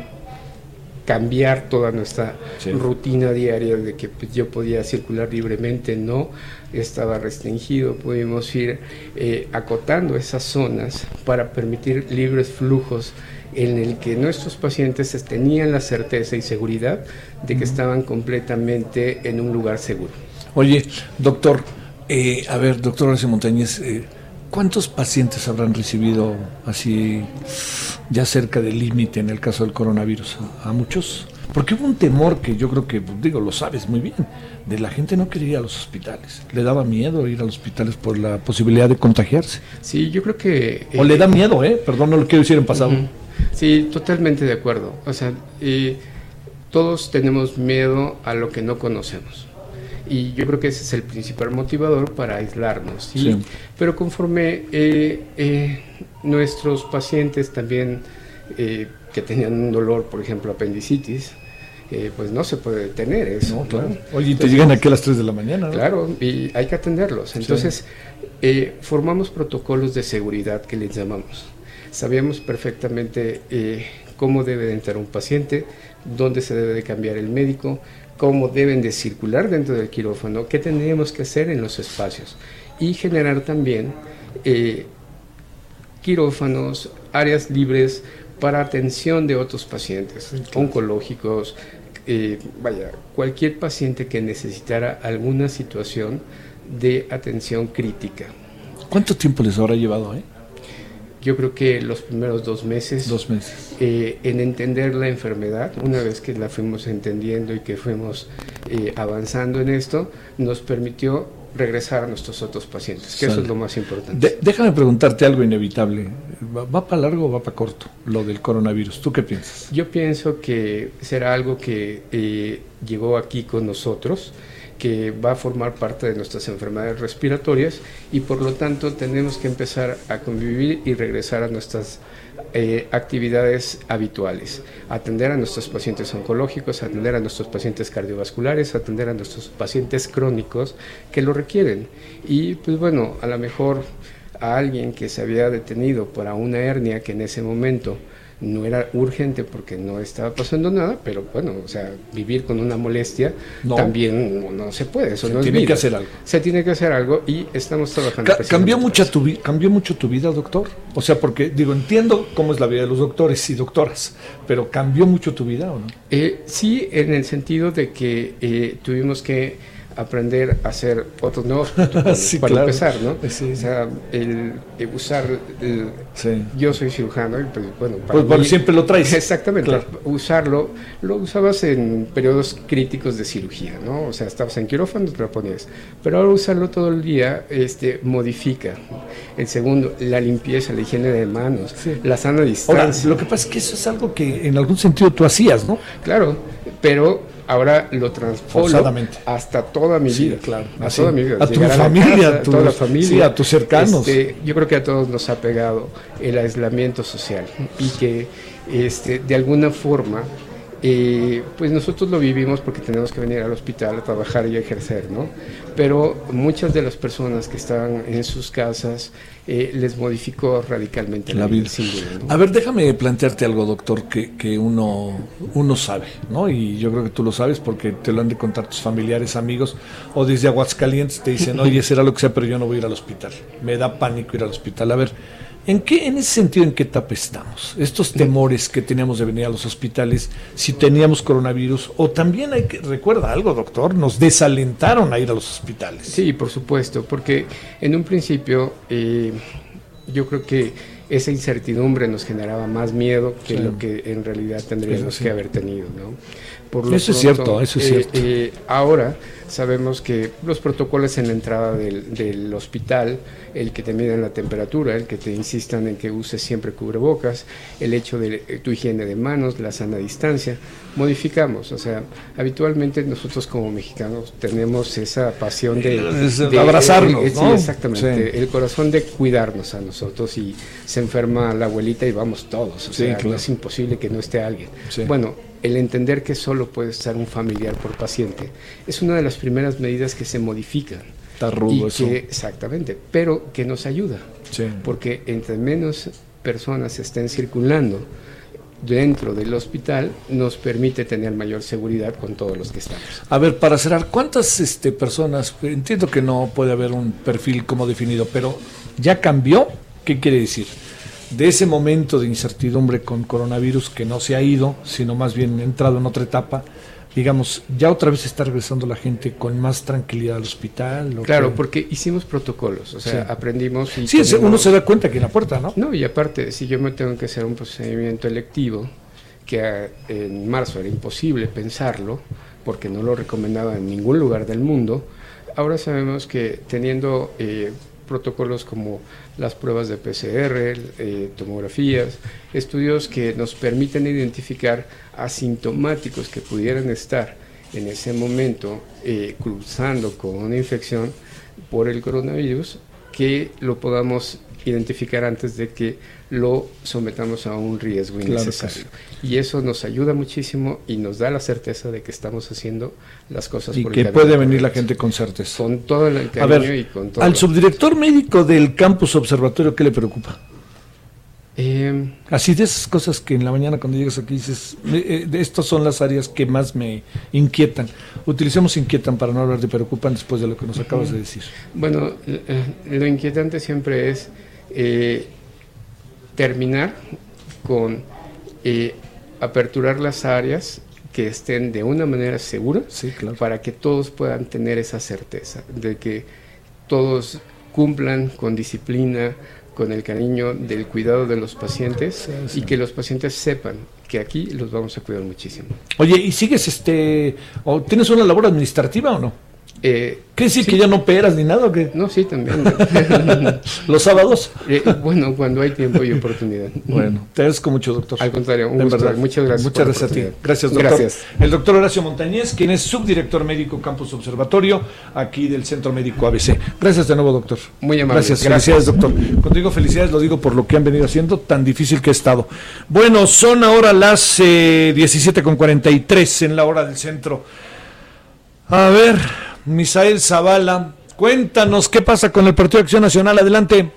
cambiar toda nuestra rutina diaria de que pues, yo podía circular libremente, no estaba restringido, pudimos ir eh, acotando esas zonas para permitir libres flujos en el que nuestros pacientes tenían la certeza y seguridad de que estaban completamente en un lugar seguro. Oye, doctor, eh, a ver, doctor Horacio Montañez, eh, ¿cuántos pacientes habrán recibido así ya cerca del límite en el caso del coronavirus? ¿A, muchos? Porque hubo un temor que yo creo que, digo, lo sabes muy bien, de la gente no quería ir a los hospitales. Le daba miedo ir a los hospitales por la posibilidad de contagiarse. Sí, yo creo que... o le da miedo, ¿eh? Perdón, no lo quiero decir en pasado. Sí, totalmente de acuerdo. O sea, todos tenemos miedo a lo que no conocemos. Y yo creo que ese es el principal motivador para aislarnos. ¿sí? Pero conforme eh, eh, nuestros pacientes también eh, que tenían un dolor, por ejemplo, apendicitis, pues no se puede detener eso. claro. Oye, y te llegan aquí a las 3 de la mañana. Claro, y hay que atenderlos. Entonces, formamos protocolos de seguridad que les llamamos. Sabíamos perfectamente eh, cómo debe de entrar un paciente, dónde se debe de cambiar el médico, cómo deben de circular dentro del quirófano, qué tendríamos que hacer en los espacios y generar también eh, quirófanos, áreas libres para atención de otros pacientes oncológicos, eh, vaya, cualquier paciente que necesitara alguna situación de atención crítica. ¿Cuánto tiempo les habrá llevado? Eh? Yo creo que los primeros dos meses, dos meses. Eh, en entender la enfermedad, una vez que la fuimos entendiendo y que fuimos eh, avanzando en esto, nos permitió regresar a nuestros otros pacientes, que eso es lo más importante. déjame preguntarte algo inevitable. ¿Va, para largo o va para corto lo del coronavirus? ¿Tú qué piensas? Yo pienso que será algo que eh, llegó aquí con nosotros que va a formar parte de nuestras enfermedades respiratorias y por lo tanto tenemos que empezar a convivir y regresar a nuestras eh, actividades habituales, atender a nuestros pacientes oncológicos, atender a nuestros pacientes cardiovasculares, atender a nuestros pacientes crónicos que lo requieren. Y pues bueno, a lo mejor a alguien que se había detenido para una hernia que en ese momento no era urgente porque no estaba pasando nada, pero bueno, o sea, vivir con una molestia también no, se puede, eso se tiene que hacer algo. Se tiene que hacer algo y estamos trabajando. ¿Cambió, mucha tu, ¿Cambió mucho tu vida, doctor? O sea, porque digo, entiendo cómo es la vida de los doctores y doctoras, pero ¿cambió mucho tu vida o no? Eh, sí, en el sentido de que eh, tuvimos que aprender a hacer otros nuevos [laughs] para empezar, ¿no? O sea, el, usar, yo soy cirujano y pues, bueno, para pues, siempre lo traes. Exactamente, usarlo, lo usabas en periodos críticos de cirugía, ¿no? O sea, estabas en quirófano, te lo ponías, pero ahora usarlo todo el día, este, modifica. El segundo, la limpieza, la higiene de manos, la sana distancia. lo que pasa es que eso es algo que en algún sentido tú hacías, ¿no? Claro, pero ahora lo transpolo hasta toda mi vida. Claro, a toda mi vida. A tu familia, a, toda la familia, a tus cercanos. Este, yo creo que a todos nos ha pegado el aislamiento social y que este, de alguna forma eh, pues nosotros lo vivimos porque tenemos que venir al hospital a trabajar y a ejercer, ¿no? Pero muchas de las personas que estaban en sus casas eh, les modificó radicalmente la, vida. A ver, déjame plantearte algo, doctor, que, que uno, uno sabe, ¿no? Y yo creo que tú lo sabes porque te lo han de contar tus familiares, amigos, o desde Aguascalientes te dicen, oye, será lo que sea, pero yo no voy a ir al hospital. Me da pánico ir al hospital. A ver, ¿En qué, en ese sentido, en qué etapa estamos? Estos temores que teníamos de venir a los hospitales, si teníamos coronavirus, o también hay que, recuerda algo, doctor, nos desalentaron a ir a los hospitales. Sí, por supuesto, porque en un principio eh, yo creo que esa incertidumbre nos generaba más miedo que lo que en realidad tendríamos que haber tenido, ¿no? Eso es cierto, eso es eh, cierto. Eh, ahora sabemos que los protocolos en la entrada del, hospital, el que te miden la temperatura, el que te insistan en que uses siempre cubrebocas, el hecho de eh, tu higiene de manos, la sana distancia, modificamos. O sea, habitualmente nosotros como mexicanos tenemos esa pasión de, abrazarnos. exactamente. El corazón de cuidarnos a nosotros y se enferma la abuelita y vamos todos. O sea, no es imposible que no esté alguien. Bueno, el entender que solo puede estar un familiar por paciente es una de las primeras medidas que se modifican. Está rudo eso. exactamente, pero que nos ayuda. Porque entre menos personas estén circulando dentro del hospital, nos permite tener mayor seguridad con todos los que estamos. A ver, para cerrar, ¿cuántas este, personas, entiendo que no puede haber un perfil como definido, pero ¿ya cambió? ¿Qué quiere decir? De ese momento de incertidumbre con coronavirus que no se ha ido, sino más bien entrado en otra etapa, digamos, ya otra vez está regresando la gente con más tranquilidad al hospital. Claro, porque hicimos protocolos, o sea, aprendimos. Y sí, uno se da cuenta que en la puerta, ¿no? No, y aparte, si yo me tengo que hacer un procedimiento electivo, que en marzo era imposible pensarlo, porque no lo recomendaba en ningún lugar del mundo, ahora sabemos que teniendo eh, protocolos como las pruebas de PCR, eh, tomografías, estudios que nos permiten identificar asintomáticos que pudieran estar en ese momento eh, cruzando con una infección por el coronavirus, que lo podamos identificar antes de que lo sometamos a un riesgo innecesario. Y eso nos ayuda muchísimo y nos da la certeza de que estamos haciendo las cosas y que puede venir la gente con certeza. Con todo el cariño y con todo. Al subdirector médico del campus observatorio, ¿qué le preocupa? Eh, Así de esas cosas que en la mañana cuando llegas aquí dices, eh, estas son las áreas que más me inquietan. Utilicemos inquietan para no hablar de preocupan después de lo que nos acabas de decir. Bueno, eh, lo inquietante siempre es eh, terminar con eh, aperturar las áreas que estén de una manera segura para que todos puedan tener esa certeza de que todos cumplan con disciplina, con el cariño del cuidado de los pacientes y que los pacientes sepan que aquí los vamos a cuidar muchísimo. Oye, ¿y sigues este o tienes una labor administrativa o no? Eh, ¿Qué decir que ya no operas ni nada o qué? No, sí, también. [laughs] ¿Los sábados? Eh, bueno, cuando hay tiempo y oportunidad. Bueno, te agradezco mucho, doctor. Al contrario, un gusto. Muchas gracias. Muchas gracias a ti. Gracias, doctor. Gracias. El doctor Horacio Montañez, quien es subdirector médico Campus Observatorio, aquí del Centro Médico ABC. Gracias de nuevo, doctor. Muy amable. Gracias, felicidades, doctor. Cuando digo felicidades, lo digo por lo que han venido haciendo, tan difícil que he estado. Bueno, son ahora las eh, 17.43 en la hora del centro. A ver, Misael Zavala, cuéntanos qué pasa con el Partido de Acción Nacional. Adelante.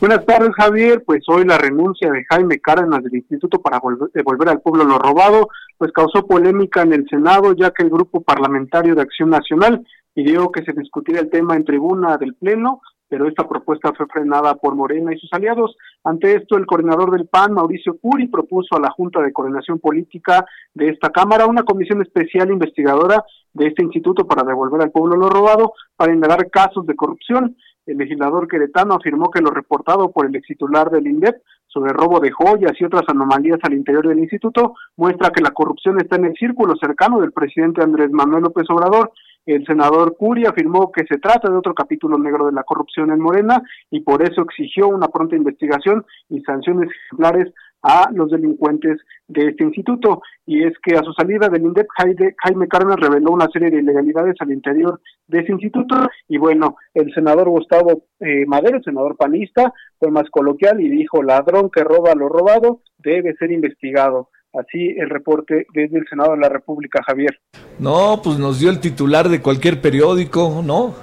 Buenas tardes, Javier. Pues hoy la renuncia de Jaime Cárdenas del Instituto para devolver al pueblo lo robado, pues causó polémica en el Senado, ya que el Grupo Parlamentario de Acción Nacional pidió que se discutiera el tema en tribuna del Pleno pero esta propuesta fue frenada por Morena y sus aliados. Ante esto, el coordinador del PAN, Mauricio Curi, propuso a la Junta de Coordinación Política de esta Cámara una comisión especial investigadora de este instituto para devolver al pueblo lo robado para indagar casos de corrupción. El legislador queretano afirmó que lo reportado por el ex titular del INDEP sobre robo de joyas y otras anomalías al interior del instituto muestra que la corrupción está en el círculo cercano del presidente Andrés Manuel López Obrador el senador Curi afirmó que se trata de otro capítulo negro de la corrupción en Morena y por eso exigió una pronta investigación y sanciones ejemplares a los delincuentes de este instituto. Y es que a su salida del INDEP, Jaime Cárdenas reveló una serie de ilegalidades al interior de ese instituto. Y bueno, el senador Gustavo eh, Madero, senador panista, fue más coloquial y dijo, ladrón que roba lo robado debe ser investigado. Así el reporte desde el Senado de la República, Javier. No, pues nos dio el titular de cualquier periódico, ¿no?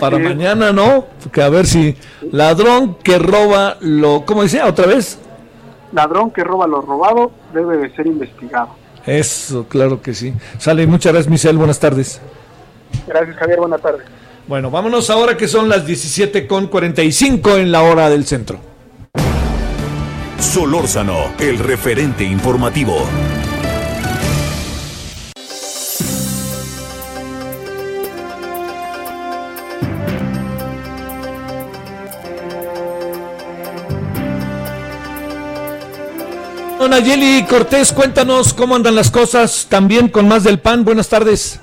Para mañana, ¿no? Que a ver si ladrón que roba lo, ¿cómo dice? ¿Otra vez? Ladrón que roba lo robado debe de ser investigado. Eso, claro que sí. Sale, muchas gracias, Michelle, buenas tardes. Gracias, Javier, buenas tardes. Bueno, vámonos ahora que son las 17 con 45 en la hora del centro. Solórzano, el referente informativo. Don Ayeli Cortés, cuéntanos cómo andan las cosas también con más del pan. Buenas tardes.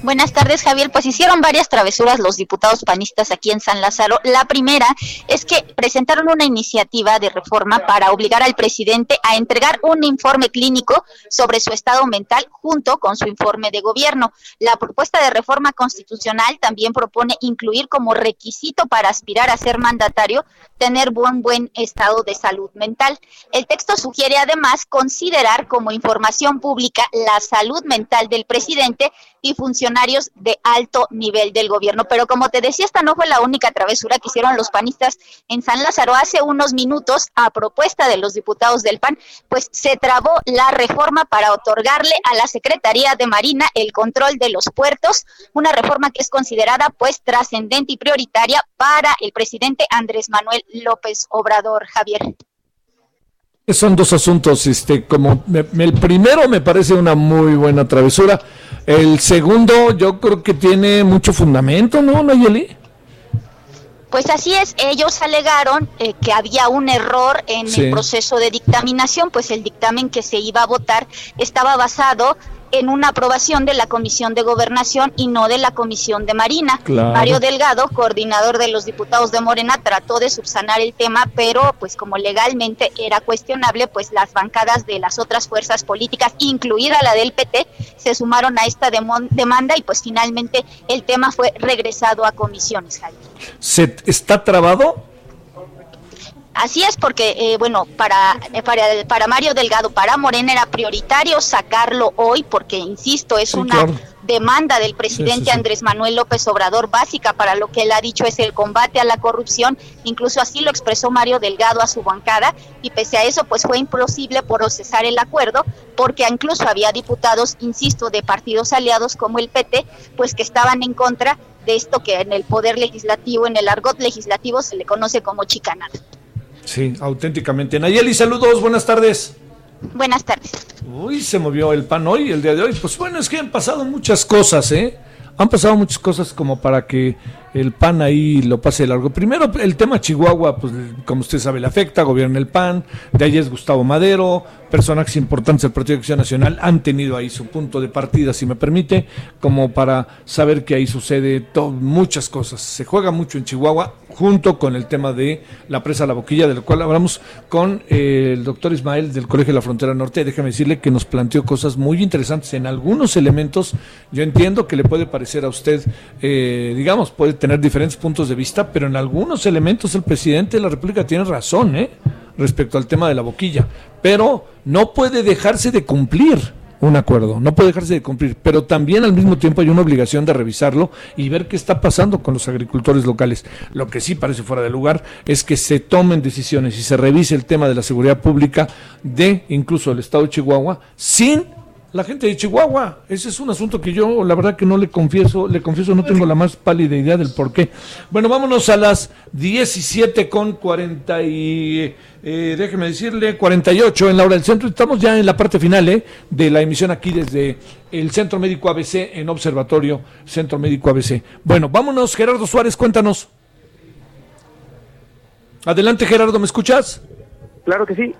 Buenas tardes, Javier. Pues hicieron varias travesuras los diputados panistas aquí en San Lázaro. La primera es que presentaron una iniciativa de reforma para obligar al presidente a entregar un informe clínico sobre su estado mental junto con su informe de gobierno. La propuesta de reforma constitucional también propone incluir como requisito para aspirar a ser mandatario tener buen buen estado de salud mental. El texto sugiere además considerar como información pública la salud mental del presidente y funcionarios de alto nivel del gobierno. Pero como te decía, esta no fue la única travesura que hicieron los panistas en San Lázaro hace unos minutos a propuesta de los diputados del PAN, pues se trabó la reforma para otorgarle a la Secretaría de Marina el control de los puertos, una reforma que es considerada pues trascendente y prioritaria para el presidente Andrés Manuel López Obrador, Javier. Son dos asuntos, este, como el primero me parece una muy buena travesura, el segundo yo creo que tiene mucho fundamento, ¿no, Nayeli? Pues así es, ellos alegaron eh, que había un error en el proceso de dictaminación, pues el dictamen que se iba a votar estaba basado en una aprobación de la Comisión de Gobernación y no de la Comisión de Marina. Mario Delgado, coordinador de los diputados de Morena, trató de subsanar el tema, pero pues como legalmente era cuestionable, pues las bancadas de las otras fuerzas políticas, incluida la del PT, se sumaron a esta demanda y pues finalmente el tema fue regresado a comisiones. ¿Se está trabado? Así es, porque, eh, bueno, para, eh, para, para, Mario Delgado, para Morena era prioritario sacarlo hoy, porque, insisto, es una demanda del presidente Andrés Manuel López Obrador básica para lo que él ha dicho es el combate a la corrupción, incluso así lo expresó Mario Delgado a su bancada, y pese a eso, pues fue imposible procesar el acuerdo, porque incluso había diputados, insisto, de partidos aliados como el PT, pues que estaban en contra de esto que en el poder legislativo, en el argot legislativo, se le conoce como chicanada. Sí, auténticamente. Nayeli, saludos, buenas tardes. Buenas tardes. Uy, se movió el pan hoy, el día de hoy. Pues bueno, es que han pasado muchas cosas, ¿eh? Han pasado muchas cosas como para que el PAN ahí lo pase de largo. Primero, el tema Chihuahua, pues como usted sabe, le afecta, gobierna el PAN, de ahí es Gustavo Madero, personajes importantes del Partido de Acción Nacional han tenido ahí su punto de partida, si me permite, como para saber que ahí sucede muchas cosas. Se juega mucho en Chihuahua, junto con el tema de la presa La Boquilla, del cual hablamos con eh, el doctor Ismael del Colegio de la Frontera Norte. Déjame decirle que nos planteó cosas muy interesantes en algunos elementos. Yo entiendo que le puede parecer a usted, eh, digamos, puede tener diferentes puntos de vista, pero en algunos elementos el presidente de la República tiene razón, ¿eh? respecto al tema de la boquilla, pero no puede dejarse de cumplir un acuerdo, no puede dejarse de cumplir, pero también al mismo tiempo hay una obligación de revisarlo y ver qué está pasando con los agricultores locales. Lo que sí parece fuera de lugar es que se tomen decisiones y se revise el tema de la seguridad pública de incluso el estado de Chihuahua sin la gente de Chihuahua. Ese es un asunto que yo, la verdad que no le confieso, le confieso, no tengo la más pálida idea del por qué. Bueno, vámonos a las 17 con 40 y, eh, déjeme decirle, 48 en la hora del centro. Estamos ya en la parte final eh, de la emisión aquí desde el Centro Médico ABC en Observatorio Centro Médico ABC. Bueno, vámonos, Gerardo Suárez, cuéntanos. Adelante, Gerardo, ¿me escuchas? Claro que sí.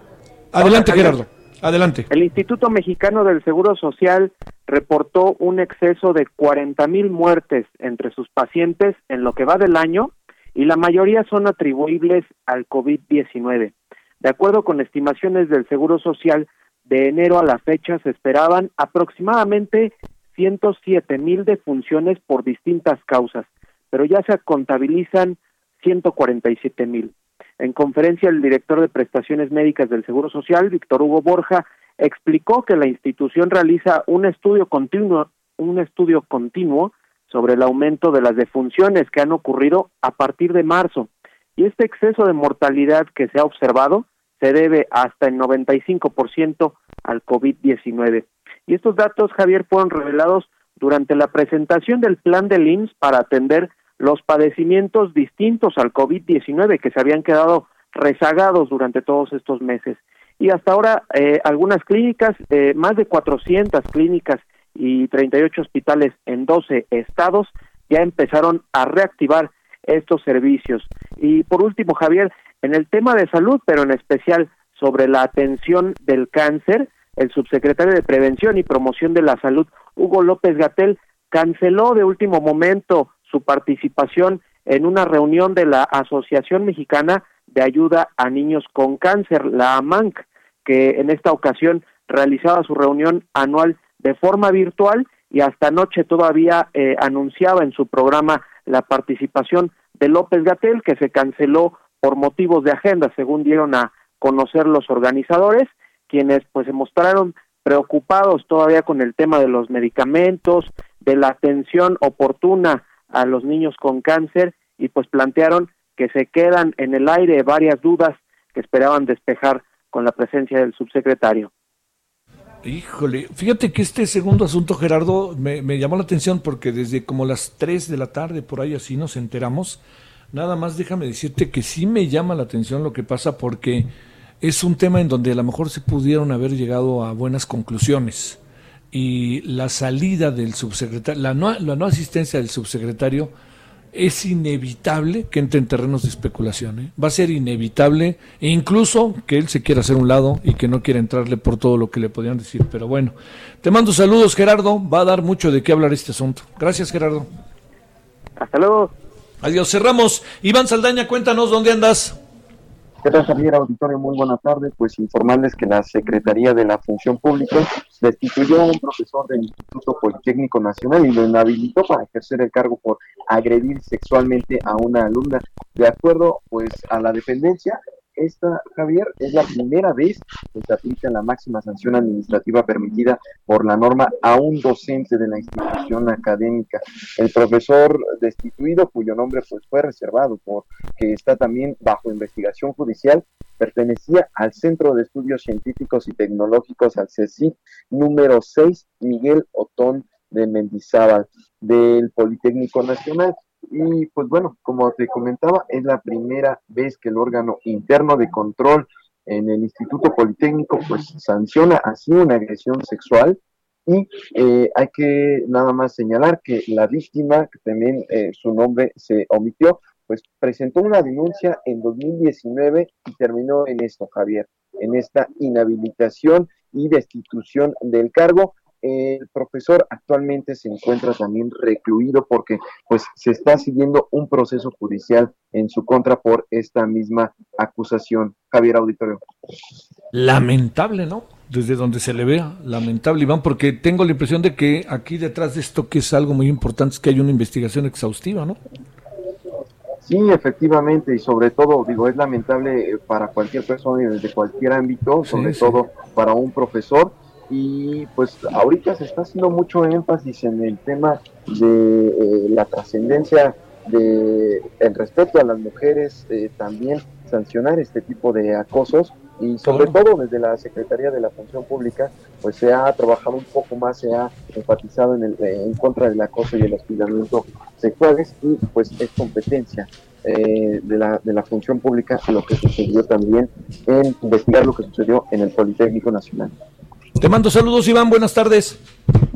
Adelante, Gerardo. Adelante. El Instituto Mexicano del Seguro Social reportó un exceso de 40 mil muertes entre sus pacientes en lo que va del año y la mayoría son atribuibles al COVID-19. De acuerdo con estimaciones del Seguro Social, de enero a la fecha se esperaban aproximadamente 107 mil defunciones por distintas causas, pero ya se contabilizan 147 mil. En conferencia, el director de prestaciones médicas del Seguro Social, Víctor Hugo Borja, explicó que la institución realiza un estudio continuo, un estudio continuo sobre el aumento de las defunciones que han ocurrido a partir de marzo. Y este exceso de mortalidad que se ha observado se debe hasta el 95% al COVID-19. Y estos datos, Javier, fueron revelados durante la presentación del plan del IMSS para atender los padecimientos distintos al COVID-19 que se habían quedado rezagados durante todos estos meses. Y hasta ahora eh, algunas clínicas, eh, más de 400 clínicas y 38 hospitales en 12 estados ya empezaron a reactivar estos servicios. Y por último, Javier, en el tema de salud, pero en especial sobre la atención del cáncer, el subsecretario de Prevención y Promoción de la Salud, Hugo López Gatel, canceló de último momento su participación en una reunión de la Asociación Mexicana de Ayuda a Niños con Cáncer, la AMANC, que en esta ocasión realizaba su reunión anual de forma virtual y hasta anoche todavía eh, anunciaba en su programa la participación de López Gatel, que se canceló por motivos de agenda, según dieron a conocer los organizadores, quienes pues se mostraron preocupados todavía con el tema de los medicamentos, de la atención oportuna a los niños con cáncer y pues plantearon que se quedan en el aire varias dudas que esperaban despejar con la presencia del subsecretario. Híjole, fíjate que este segundo asunto, Gerardo, me, llamó la atención porque desde como las 3 de la tarde, por ahí así nos enteramos. Nada más déjame decirte que sí me llama la atención lo que pasa porque es un tema en donde a lo mejor se pudieron haber llegado a buenas conclusiones y la salida del subsecretario, la no, la no asistencia del subsecretario es inevitable que entre en terrenos de especulación. ¿eh? Va a ser inevitable, e incluso que él se quiera hacer un lado y que no quiera entrarle por todo lo que le podían decir. Pero bueno, te mando saludos, Gerardo. Va a dar mucho de qué hablar este asunto. Gracias, Gerardo. Hasta luego. Adiós, cerramos. Iván Saldaña, cuéntanos dónde andas. ¿Qué tal, Javier Auditorio? Muy buenas tardes. Pues informarles que la Secretaría de la Función Pública destituyó a un profesor del Instituto Politécnico Nacional y lo inhabilitó para ejercer el cargo por agredir sexualmente a una alumna. De acuerdo, pues, a la dependencia, esta, Javier, es la primera vez que se aplica la máxima sanción administrativa permitida por la norma a un docente de la institución académica. El profesor destituido, cuyo nombre pues fue reservado porque está también bajo investigación judicial, pertenecía al Centro de Estudios Científicos y Tecnológicos, al CECI, número 6, Miguel Otón de Mendizábal, del Politécnico Nacional. Y pues bueno, como te comentaba, es la primera vez que el órgano interno de control en el Instituto Politécnico pues sanciona así una agresión sexual Y eh, hay que nada más señalar que la víctima, que también eh, su nombre se omitió, pues presentó una denuncia en 2019 y terminó en esto, Javier, en esta inhabilitación y destitución del cargo. El profesor actualmente se encuentra también recluido porque pues se está siguiendo un proceso judicial en su contra por esta misma acusación. Javier Auditorio. Lamentable, ¿no? Desde donde se le vea, lamentable, Iván, porque tengo la impresión de que aquí detrás de esto, que es algo muy importante, es que hay una investigación exhaustiva, ¿no? Sí, efectivamente, y sobre todo, digo, es lamentable eh, para cualquier persona y desde cualquier ámbito, sobre todo para un profesor. Y pues ahorita se está haciendo mucho énfasis en el tema de eh, la trascendencia de el respeto a las mujeres, eh, también sancionar este tipo de acosos y sobre todo desde la Secretaría de la Función Pública, pues se ha trabajado un poco más, se ha enfatizado en, el, en contra del acoso y el hostigamiento sexuales y pues es competencia eh, de, la, de la función pública lo que sucedió también en investigar lo que sucedió en el Politécnico Nacional. Te mando saludos Iván, buenas tardes.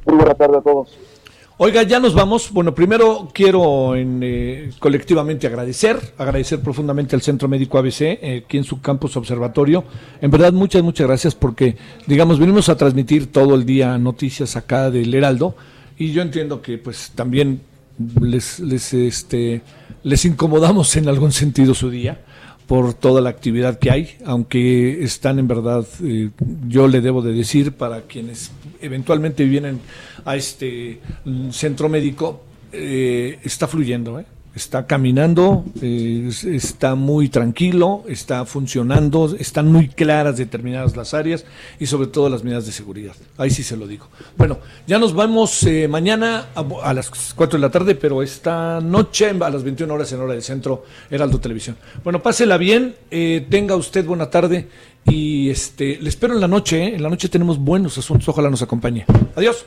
Muy buena tarde a todos. Oiga, ya nos vamos. Bueno, primero quiero en, eh, colectivamente agradecer, agradecer profundamente al Centro Médico ABC, eh, aquí en su campus observatorio. En verdad, muchas, muchas gracias porque, digamos, venimos a transmitir todo el día noticias acá del Heraldo y yo entiendo que pues también les, les, este, les incomodamos en algún sentido su día por toda la actividad que hay, aunque están en verdad, eh, yo le debo de decir para quienes eventualmente vienen a este mm, centro médico, eh, está fluyendo, ¿eh? Está caminando, eh, está muy tranquilo, está funcionando, están muy claras determinadas las áreas y sobre todo las medidas de seguridad. Ahí sí se lo digo. Bueno, ya nos vamos eh, mañana a, las 4 de la tarde, pero esta noche a las 21 horas en hora del centro Heraldo Televisión. Bueno, pásela bien, eh, tenga usted buena tarde y este le espero en la noche, en la noche tenemos buenos asuntos, ojalá nos acompañe. Adiós.